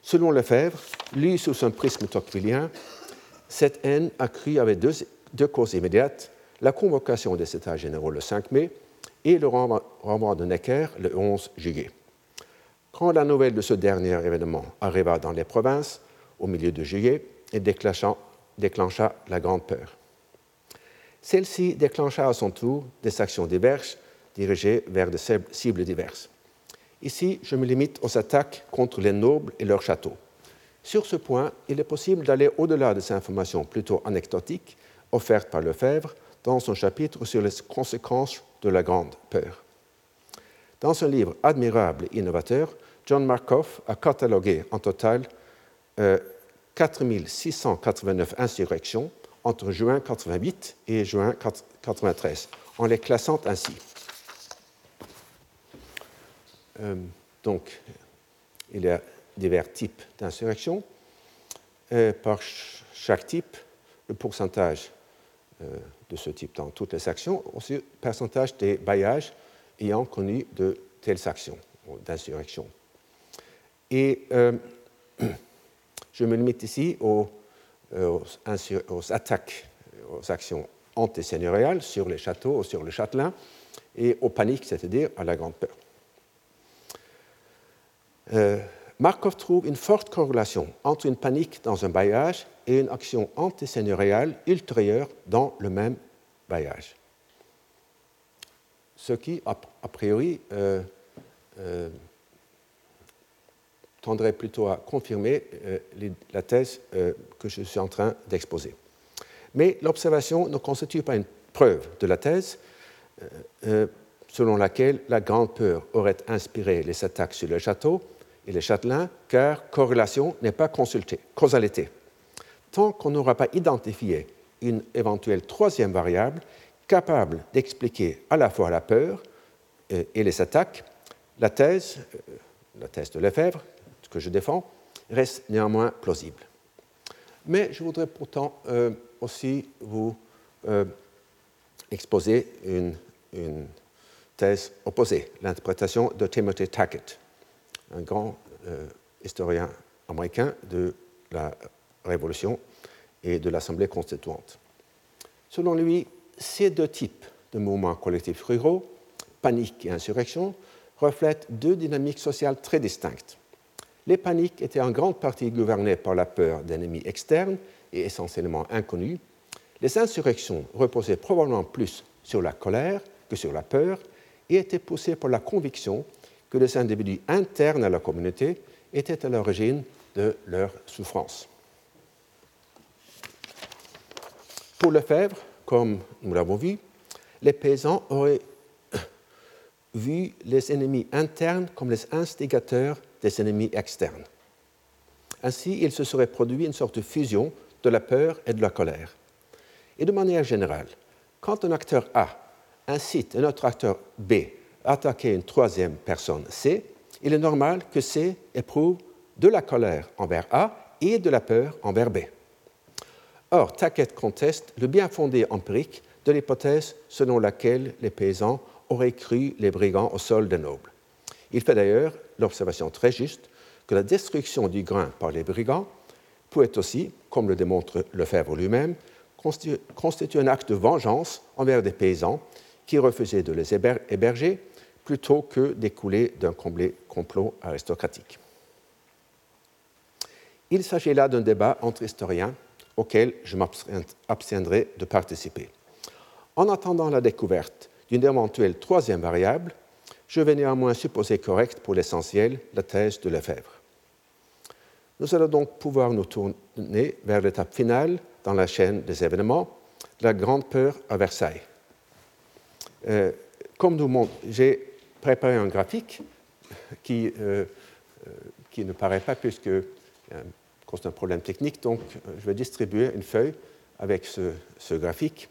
Selon Lefebvre, lu sous un prisme tocquevillien, cette haine accrue avec deux, deux causes immédiates la convocation des États généraux le 5 mai et le renvoi de Necker le 11 juillet. Quand la nouvelle de ce dernier événement arriva dans les provinces, au milieu de juillet, et déclencha, déclencha la grande peur. Celle-ci déclencha à son tour des actions diverses dirigées vers des cibles diverses. Ici, je me limite aux attaques contre les nobles et leurs châteaux. Sur ce point, il est possible d'aller au-delà de ces informations plutôt anecdotiques offertes par Lefebvre dans son chapitre sur les conséquences de la Grande Peur. Dans son livre admirable et innovateur, John Markoff a catalogué en total euh, 4689 insurrections entre juin 88 et juin 93, en les classant ainsi. Euh, donc, il y a divers types d'insurrections. Euh, par chaque type, le pourcentage euh, de ce type dans toutes les actions, aussi pourcentage des bailliages ayant connu de telles actions d'insurrection. Et euh, *clears throat* je me limite ici aux, euh, attaques, aux actions antiseigneuriales sur les châteaux ou sur le châtelain, et aux paniques, c'est-à-dire à la grande peur. Euh, Markov trouve une forte corrélation entre une panique dans un bailliage et une action antiseigneuriale ultérieure dans le même bailliage. Ce qui, a, priori, euh, euh, tendrait plutôt à confirmer euh, la thèse que je suis en train d'exposer. Mais l'observation ne constitue pas une preuve de la thèse selon laquelle la grande peur aurait inspiré les attaques sur le château et les châtelains, car corrélation n'est pas consultée, causalité. Tant qu'on n'aura pas identifié une éventuelle troisième variable capable d'expliquer à la fois la peur euh, et les attaques, la thèse, euh, la thèse de Lefebvre, que je défends, reste néanmoins plausible. Mais je voudrais pourtant euh, aussi vous exposer une, une, thèse opposée, l'interprétation de Timothy Tackett, un grand historien américain de la Révolution et de l'Assemblée constituante. Selon lui, ces deux types de mouvements collectifs ruraux, panique et insurrection, reflètent deux dynamiques sociales très distinctes. Les paniques étaient en grande partie gouvernées par la peur d'ennemis externes et essentiellement inconnus. Les insurrections reposaient probablement plus sur la colère que sur la peur et étaient poussées par la conviction que les individus internes à la communauté étaient à l'origine de leur souffrance. Pour Lefebvre, comme nous l'avons vu, les paysans auraient *coughs* vu les ennemis internes comme les instigateurs des ennemis externes. Ainsi, il se serait produit une sorte de fusion de la peur et de la colère. Et de manière générale, quand un acteur A incite un autre acteur B attaquer une troisième personne C, il est normal que C éprouve de la colère envers A et de la peur envers B. Or, Taquet conteste le bien fondé empirique de l'hypothèse selon laquelle les paysans auraient cru les brigands au sol des nobles. Il fait d'ailleurs l'observation très juste que la destruction du grain par les brigands pouvait aussi, comme le démontre Lefebvre lui-même, constituer un acte de vengeance envers des paysans qui refusaient de les héberger plutôt que d'écouler d'un complot aristocratique. Il s'agit là d'un débat entre historiens auquel je m'abstiendrai de participer. En attendant la découverte d'une éventuelle troisième variable, je vais néanmoins supposer correcte pour l'essentiel la thèse de Lefebvre. Nous allons donc pouvoir nous tourner vers l'étape finale dans la chaîne des événements, la grande peur à Versailles. Euh, comme nous j'ai préparé un graphique qui, euh, euh, qui ne paraît pas puisque c'est un problème technique, donc je vais distribuer une feuille avec ce, graphique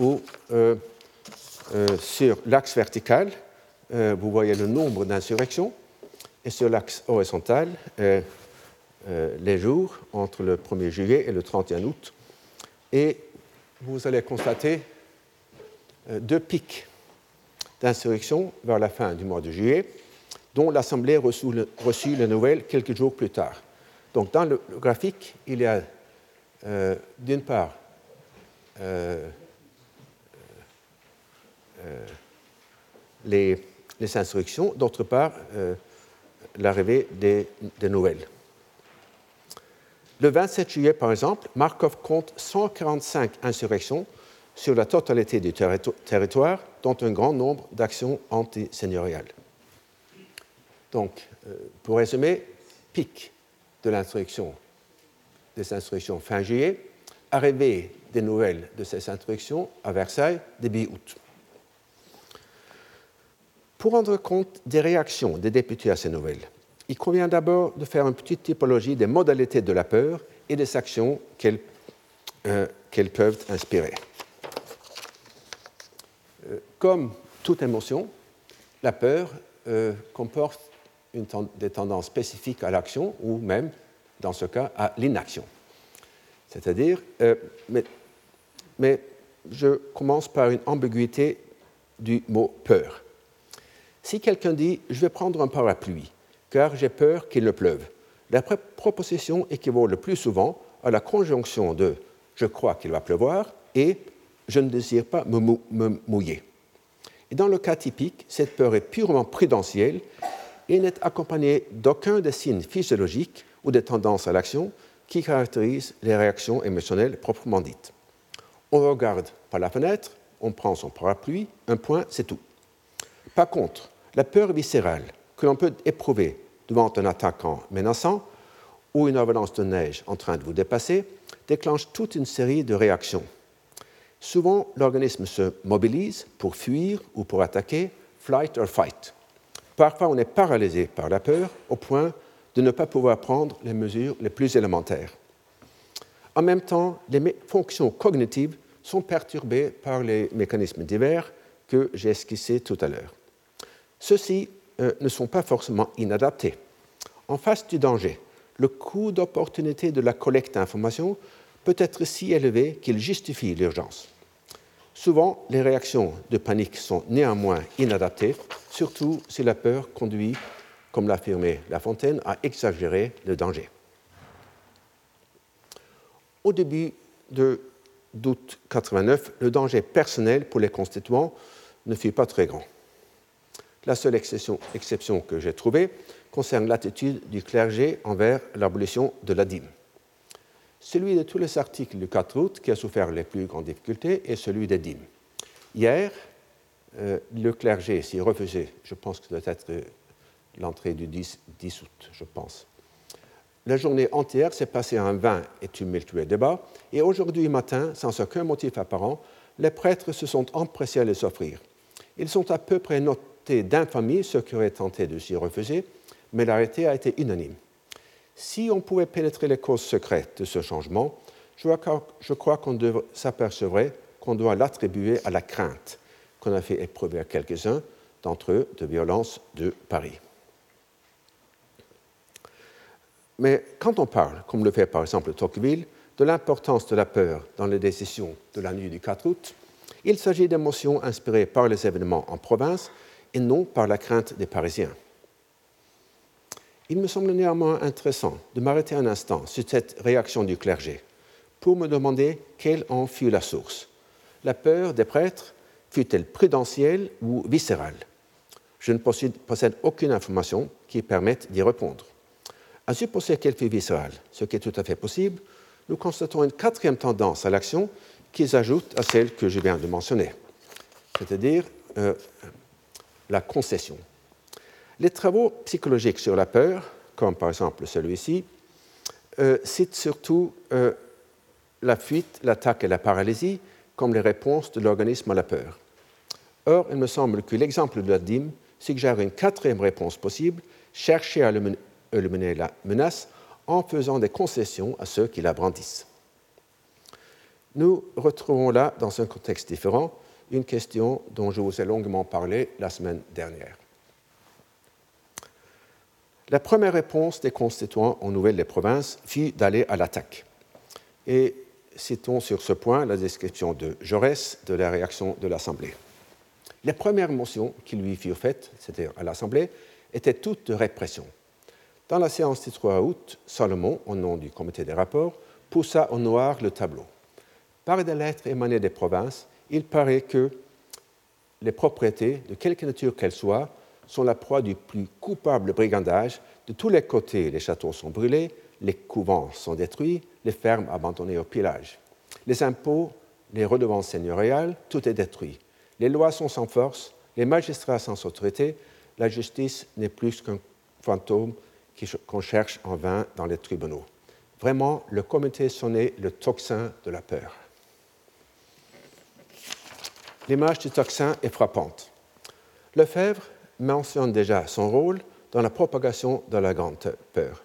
où sur l'axe vertical, vous voyez le nombre d'insurrections et sur l'axe horizontal, euh, euh, les jours entre le 1er juillet et le 31 août. Et vous allez constater euh, deux pics d'insurrection vers la fin du mois de juillet, dont l'Assemblée reçut, le, les nouvelles quelques jours plus tard. Donc dans le, graphique, il y a d'une part les, les, insurrections, d'autre part l'arrivée des, nouvelles. Le 27 juillet, par exemple, Markov compte 145 insurrections sur la totalité du territoire, dont un grand nombre d'actions antiseigneuriales. Donc, euh, pour résumer, pic de l'insurrection, des insurrections fin juillet, arrivée des nouvelles de ces insurrections à Versailles début août. Pour rendre compte des réactions des députés à ces nouvelles, il convient d'abord de faire une petite typologie des modalités de la peur et des actions qu'elles euh, peuvent inspirer. Euh, comme toute émotion, la peur euh, comporte des tendances spécifiques à l'action ou même, dans ce cas, à l'inaction. C'est-à-dire, mais, mais je commence par une ambiguïté du mot peur. Si quelqu'un dit Je vais prendre un parapluie, car j'ai peur qu'il ne pleuve, la proposition équivaut le plus souvent à la conjonction de Je crois qu'il va pleuvoir et Je ne désire pas me, mouiller. Et dans le cas typique, cette peur est purement prudentielle et n'est accompagnée d'aucun des signes physiologiques ou des tendances à l'action qui caractérisent les réactions émotionnelles proprement dites. On regarde par la fenêtre, on prend son parapluie, un point, c'est tout. Par contre, la peur viscérale que l'on peut éprouver devant un attaquant menaçant ou une avalanche de neige en train de vous dépasser déclenche toute une série de réactions. Souvent, l'organisme se mobilise pour fuir ou pour attaquer, flight or fight. Parfois, on est paralysé par la peur au point de ne pas pouvoir prendre les mesures les plus élémentaires. En même temps, les fonctions cognitives sont perturbées par les mécanismes divers que j'ai esquissés tout à l'heure. Ceux-ci euh, ne sont pas forcément inadaptés. En face du danger, le coût d'opportunité de la collecte d'informations peut être si élevé qu'il justifie l'urgence. Souvent, les réactions de panique sont néanmoins inadaptées, surtout si la peur conduit, comme l'affirmait La Fontaine, à exagérer le danger. Au début d'août 89, le danger personnel pour les constituants ne fut pas très grand. La seule exception, que j'ai trouvée concerne l'attitude du clergé envers l'abolition de la dîme. Celui de tous les articles du 4 août qui a souffert les plus grandes difficultés est celui des dîmes. Hier, euh, le clergé s'y refusait. Je pense que ça doit être euh, l'entrée du 10, 10, août, je pense. La journée entière s'est passée en vain et tumultueux débat, et aujourd'hui matin, sans aucun motif apparent, les prêtres se sont empressés à les offrir. Ils sont à peu près notés d'infamie ceux qui auraient tenté de s'y refuser, mais l'arrêté a été unanime. Si on pouvait pénétrer les causes secrètes de ce changement, je crois qu'on s'apercevrait qu'on doit l'attribuer à la crainte qu'on a fait éprouver à quelques-uns d'entre eux de violence de Paris. Mais quand on parle, comme le fait par exemple Tocqueville, de l'importance de la peur dans les décisions de la nuit du 4 août, il s'agit d'émotions inspirées par les événements en province et non par la crainte des Parisiens. Il me semble néanmoins intéressant de m'arrêter un instant sur cette réaction du clergé pour me demander quelle en fut la source. La peur des prêtres fut-elle prudentielle ou viscérale? Je ne possède aucune information qui permette d'y répondre. À supposer qu'elle fut viscérale, ce qui est tout à fait possible, nous constatons une quatrième tendance à l'action qui s'ajoute à celle que je viens de mentionner. c'est-à-dire la concession. Les travaux psychologiques sur la peur, comme par exemple celui-ci, citent surtout la fuite, l'attaque et la paralysie comme les réponses de l'organisme à la peur. Or, il me semble que l'exemple de la dîme suggère une quatrième réponse possible, chercher à éliminer la menace en faisant des concessions à ceux qui la brandissent. Nous retrouvons là, dans un contexte différent, une question dont je vous ai longuement parlé la semaine dernière. La première réponse des constituants en Nouvelle-des-Provinces fut d'aller à l'attaque. Et citons sur ce point la description de Jaurès de la réaction de l'Assemblée. Les premières motions qui lui furent faites, c'était à l'Assemblée, étaient toutes de répression. Dans la séance du 3 août, Salomon, au nom du comité des rapports, poussa au noir le tableau. Par des lettres émanées des provinces, il paraît que les propriétés, de quelque nature qu'elles soient, sont la proie du plus coupable brigandage. De tous les côtés, les châteaux sont brûlés, les couvents sont détruits, les fermes abandonnées au pillage. Les impôts, les redevances seigneuriales, tout est détruit. Les lois sont sans force, les magistrats sans autorité, la justice n'est plus qu'un fantôme qu'on cherche en vain dans les tribunaux. Vraiment, le comité sonnait le tocsin de la peur. L'image du tocsin est frappante. Lefebvre mentionne déjà son rôle dans la propagation de la grande peur.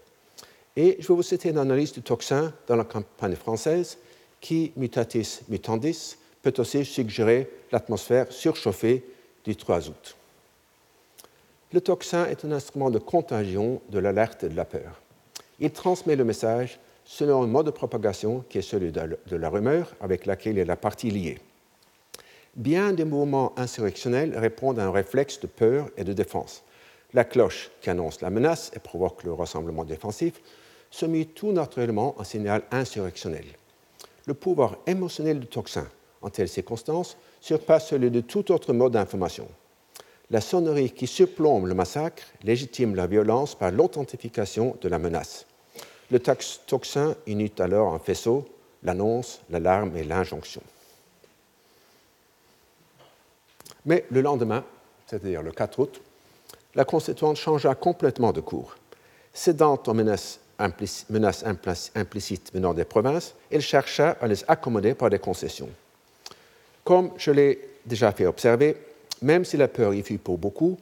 Et je vais vous citer une analyse du tocsin dans la campagne française qui, mutatis mutandis, peut aussi suggérer l'atmosphère surchauffée du 3 août. Le tocsin est un instrument de contagion de l'alerte et de la peur. Il transmet le message selon un mode de propagation qui est celui de la rumeur avec laquelle il est la partie liée. Bien des mouvements insurrectionnels répondent à un réflexe de peur et de défense. La cloche qui annonce la menace et provoque le rassemblement défensif se mit tout naturellement en signal insurrectionnel. Le pouvoir émotionnel du tocsin en telles circonstances surpasse celui de tout autre mode d'information. La sonnerie qui surplombe le massacre légitime la violence par l'authentification de la menace. Le tocsin unit alors en faisceau l'annonce, l'alarme et l'injonction. Mais le lendemain, c'est-à-dire le 4 août, la constituante changea complètement de cours. Cédant aux menaces, implicites venant des provinces, elle chercha à les accommoder par des concessions. Comme je l'ai déjà fait observer, même si la peur y fut pour beaucoup,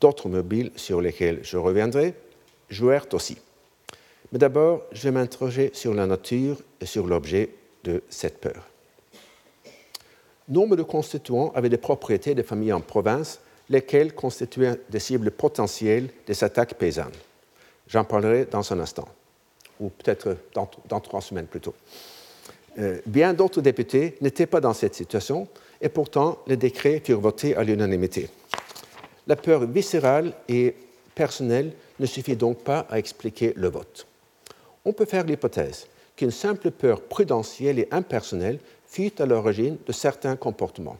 d'autres mobiles sur lesquels je reviendrai jouèrent aussi. Mais d'abord, je vais m'interroger sur la nature et sur l'objet de cette peur. Nombre de constituants avaient des propriétés de familles en province, lesquelles constituaient des cibles potentielles des attaques paysannes. J'en parlerai dans un instant, ou peut-être dans, trois semaines plutôt. Euh, bien d'autres députés n'étaient pas dans cette situation, et pourtant les décrets furent votés à l'unanimité. La peur viscérale et personnelle ne suffit donc pas à expliquer le vote. On peut faire l'hypothèse qu'une simple peur prudentielle et impersonnelle fut à l'origine de certains comportements.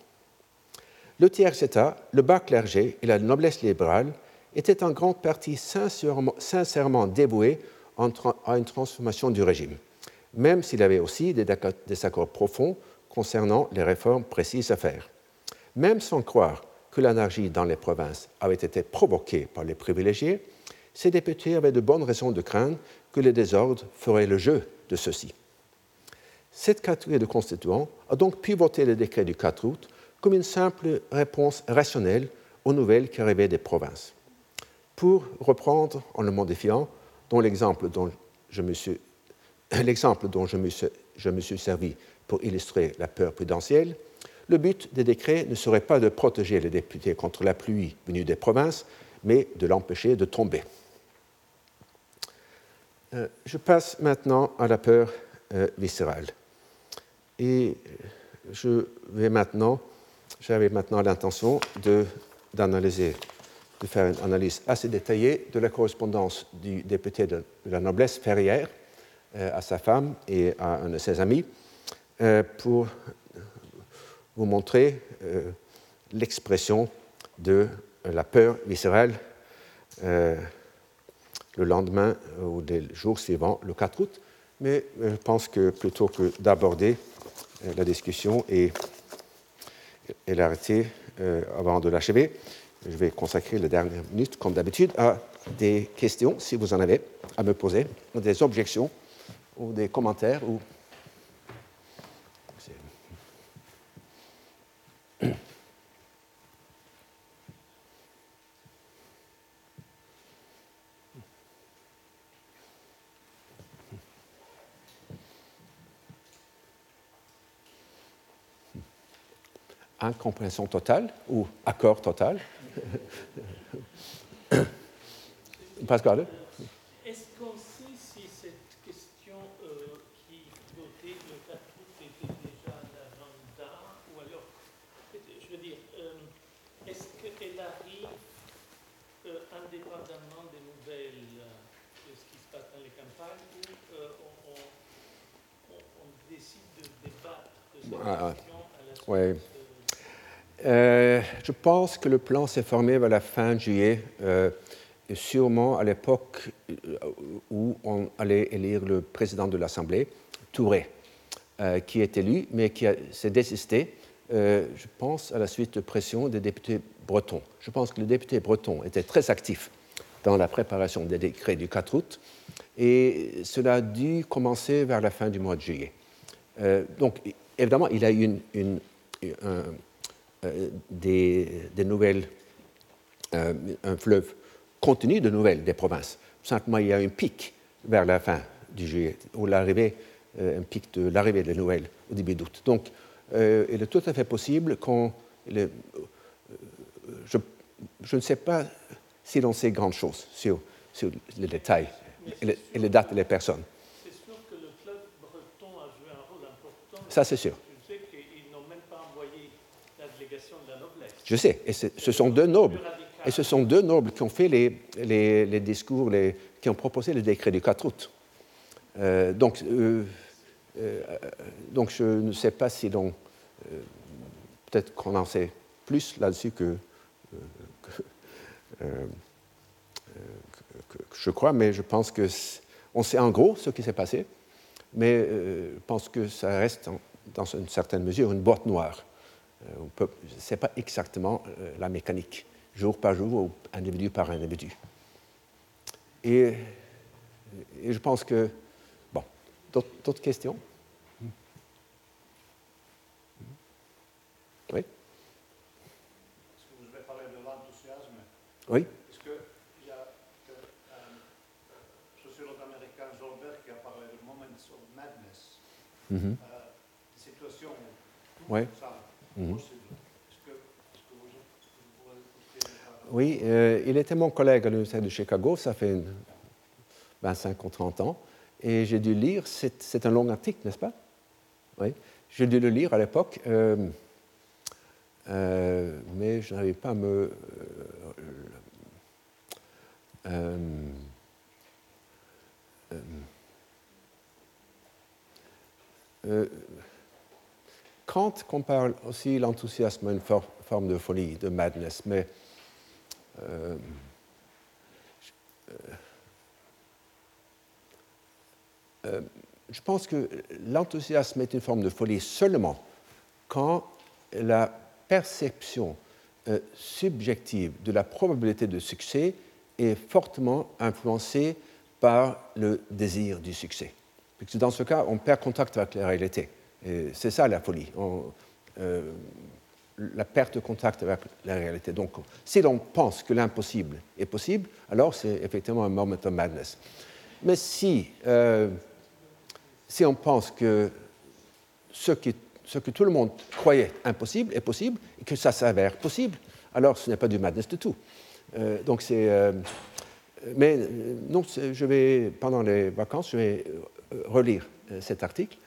Le tiers-état, le bas clergé et la noblesse libérale étaient en grande partie sincèrement, sincèrement dévoués à une transformation du régime, même s'il avait aussi des désaccords profonds concernant les réformes précises à faire. Même sans croire que l'anarchie dans les provinces avait été provoquée par les privilégiés, ces députés avaient de bonnes raisons de craindre que les désordres feraient le jeu de ceux-ci. Cette catégorie de constituants a donc pu voter le décret du 4 août comme une simple réponse rationnelle aux nouvelles qui arrivaient des provinces. Pour reprendre en le modifiant, dont l'exemple dont *coughs* je me suis servi pour illustrer la peur prudentielle, le but des décrets ne serait pas de protéger les députés contre la pluie venue des provinces, mais de l'empêcher de tomber. Euh, je passe maintenant à la peur euh, viscérale. Et je vais maintenant, j'avais maintenant l'intention d'analyser, de, faire une analyse assez détaillée de la correspondance du député de, la noblesse Ferrière euh, à sa femme et à un de ses amis euh, pour vous montrer euh, l'expression de la peur viscérale le lendemain ou des jours suivants, le 4 août. Mais je pense que plutôt que d'aborder la discussion et, l'arrêter avant de l'achever, je vais consacrer les dernières minutes, comme d'habitude, à des questions, si vous en avez, à me poser, des objections ou des commentaires ou incompréhension totale ou accord total. *coughs* Pascal Est-ce qu'on sait si cette question euh, qui votait le 4 août était déjà à l'agenda ou alors, je veux dire, euh, est-ce qu'elle arrive euh, indépendamment des nouvelles de ce qui se passe dans les campagnes ou on, on, on, décide de débattre de cette ah, question à la suite ouais. Euh, je pense que le plan s'est formé vers la fin juillet, euh, sûrement à l'époque euh, où on allait élire le président de l'Assemblée, Touré, qui est élu, mais qui s'est désisté, je pense, à la suite de pression des députés bretons. Je pense que les députés bretons étaient très actifs dans la préparation des décrets du 4 août, et cela a dû commencer vers la fin du mois de juillet. donc, évidemment, il a eu une, une, un, euh, des, nouvelles, euh, un fleuve continu de nouvelles des provinces. Simplement, il y a un pic vers la fin du juillet, ou l'arrivée, euh, un pic de l'arrivée des nouvelles au début d'août. Donc, il est tout à fait possible qu'on. je, je, ne sais pas si l'on sait grand chose sur, sur les détails et les, et les, dates et les personnes. C'est sûr que le club breton a joué un rôle important. Ça, c'est sûr. Je sais, et ce sont deux nobles. Et ce sont deux nobles qui ont fait les, discours, qui ont proposé le décret du 4 août. Euh, donc, euh, euh, donc, je ne sais pas si l'on. Peut-être qu'on en sait plus là-dessus que, que, je crois, mais je pense que on sait en gros ce qui s'est passé, mais je pense que ça reste dans une certaine mesure une boîte noire. Ce n'est pas exactement euh, la mécanique, jour par jour ou individu par individu. Et, et je pense que. Bon, d'autres questions? Oui? Est-ce que vous avez parlé de l'enthousiasme? Oui. Est-ce qu'il y a un sociologue américain, Zolberg, qui a parlé de moments of madness, mm -hmm. euh, situation où oui. ça Mhm. Oui, euh, il était mon collègue à l'Université de Chicago, ça fait 25 ou 30 ans, et j'ai dû lire, c'est un long article, n'est-ce pas? Oui, j'ai dû le lire à l'époque, euh, euh, mais je n'arrive pas à me... Kant compare aussi l'enthousiasme à une forme de folie, de madness, mais euh, euh, je pense que l'enthousiasme est une forme de folie seulement quand la perception euh, subjective de la probabilité de succès est fortement influencée par le désir du succès. Parce que dans ce cas, on perd contact avec la réalité. C'est ça la folie, euh, la perte de contact avec la réalité. Donc, si l'on pense que l'impossible est possible, alors c'est effectivement un moment of madness. Mais si, euh, si on pense que ce, que tout le monde croyait impossible est possible et que ça s'avère possible, alors ce n'est pas du madness du tout. Euh, donc c'est. mais non, je vais pendant les vacances, je vais relire cet article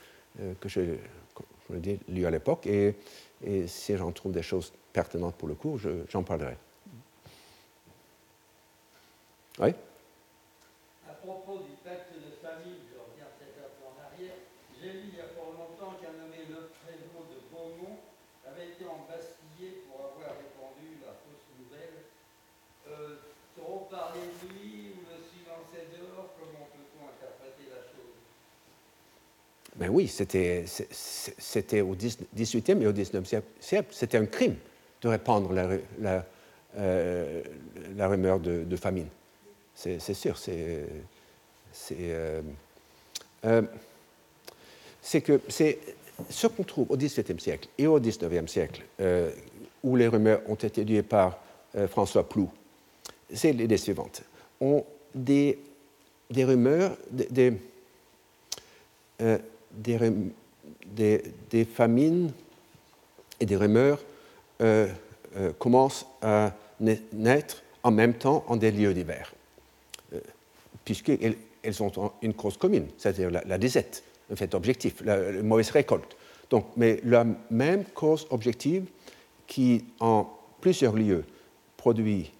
euh, que j'ai lu à l'époque. Et, et, si j'en trouve des choses pertinentes pour le cours, j'en parlerai. Oui? À propos du pacte de famille, je reviens peut-être un peu en arrière, j'ai lu il y a pas longtemps qu'un nommé Le Prénom de Beaumont avait été embastillé pour avoir répandu la fausse nouvelle. Euh, trop parler de lui ou le silencer dehors, comment peut-on interpréter la chose ben oui, c'était au XVIIIe et au XIXe siècle, c'était un crime de répandre la, la, rumeur de, famine. C'est sûr, c'est c'est que c'est ce qu'on trouve au XVIIe siècle et au XIXe siècle, où les rumeurs ont été étudiées par François Plou, c'est l'idée suivante. On, des, rumeurs, des, des, famines et des rumeurs euh, euh, commencent à naître en même temps en des lieux divers, euh, puisqu'elles elles ont une cause commune, c'est-à-dire la, la, disette, un fait objectif, la, mauvaise récolte. Donc, mais la même cause objective qui, en plusieurs lieux, produit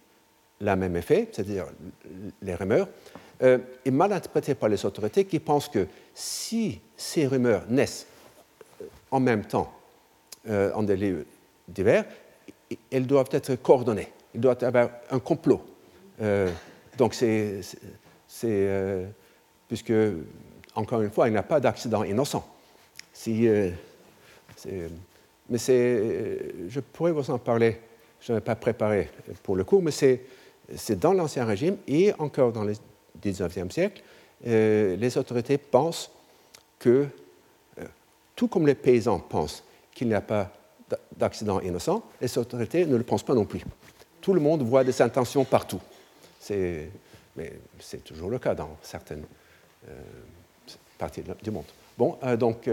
le même effet, c'est-à-dire les rumeurs, euh, est mal interprété par les autorités qui pensent que si ces rumeurs naissent euh, en même temps euh, en des lieux divers, elles doivent être coordonnées. Il doit y avoir un complot. Euh, donc c'est, puisque encore une fois, il n'y a pas d'accident innocent. Mais je pourrais vous en parler. Je n'avais pas préparé pour le cours, mais c'est dans l'Ancien Régime et encore dans les 19e siècle, euh, les autorités pensent que, euh, tout comme les paysans pensent qu'il n'y a pas d'accident innocent, les autorités ne le pensent pas non plus. Tout le monde voit des intentions partout. Mais c'est toujours le cas dans certaines euh, parties du monde. Bon, donc,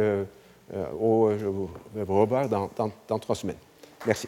au, je vous revoir dans trois semaines. Merci.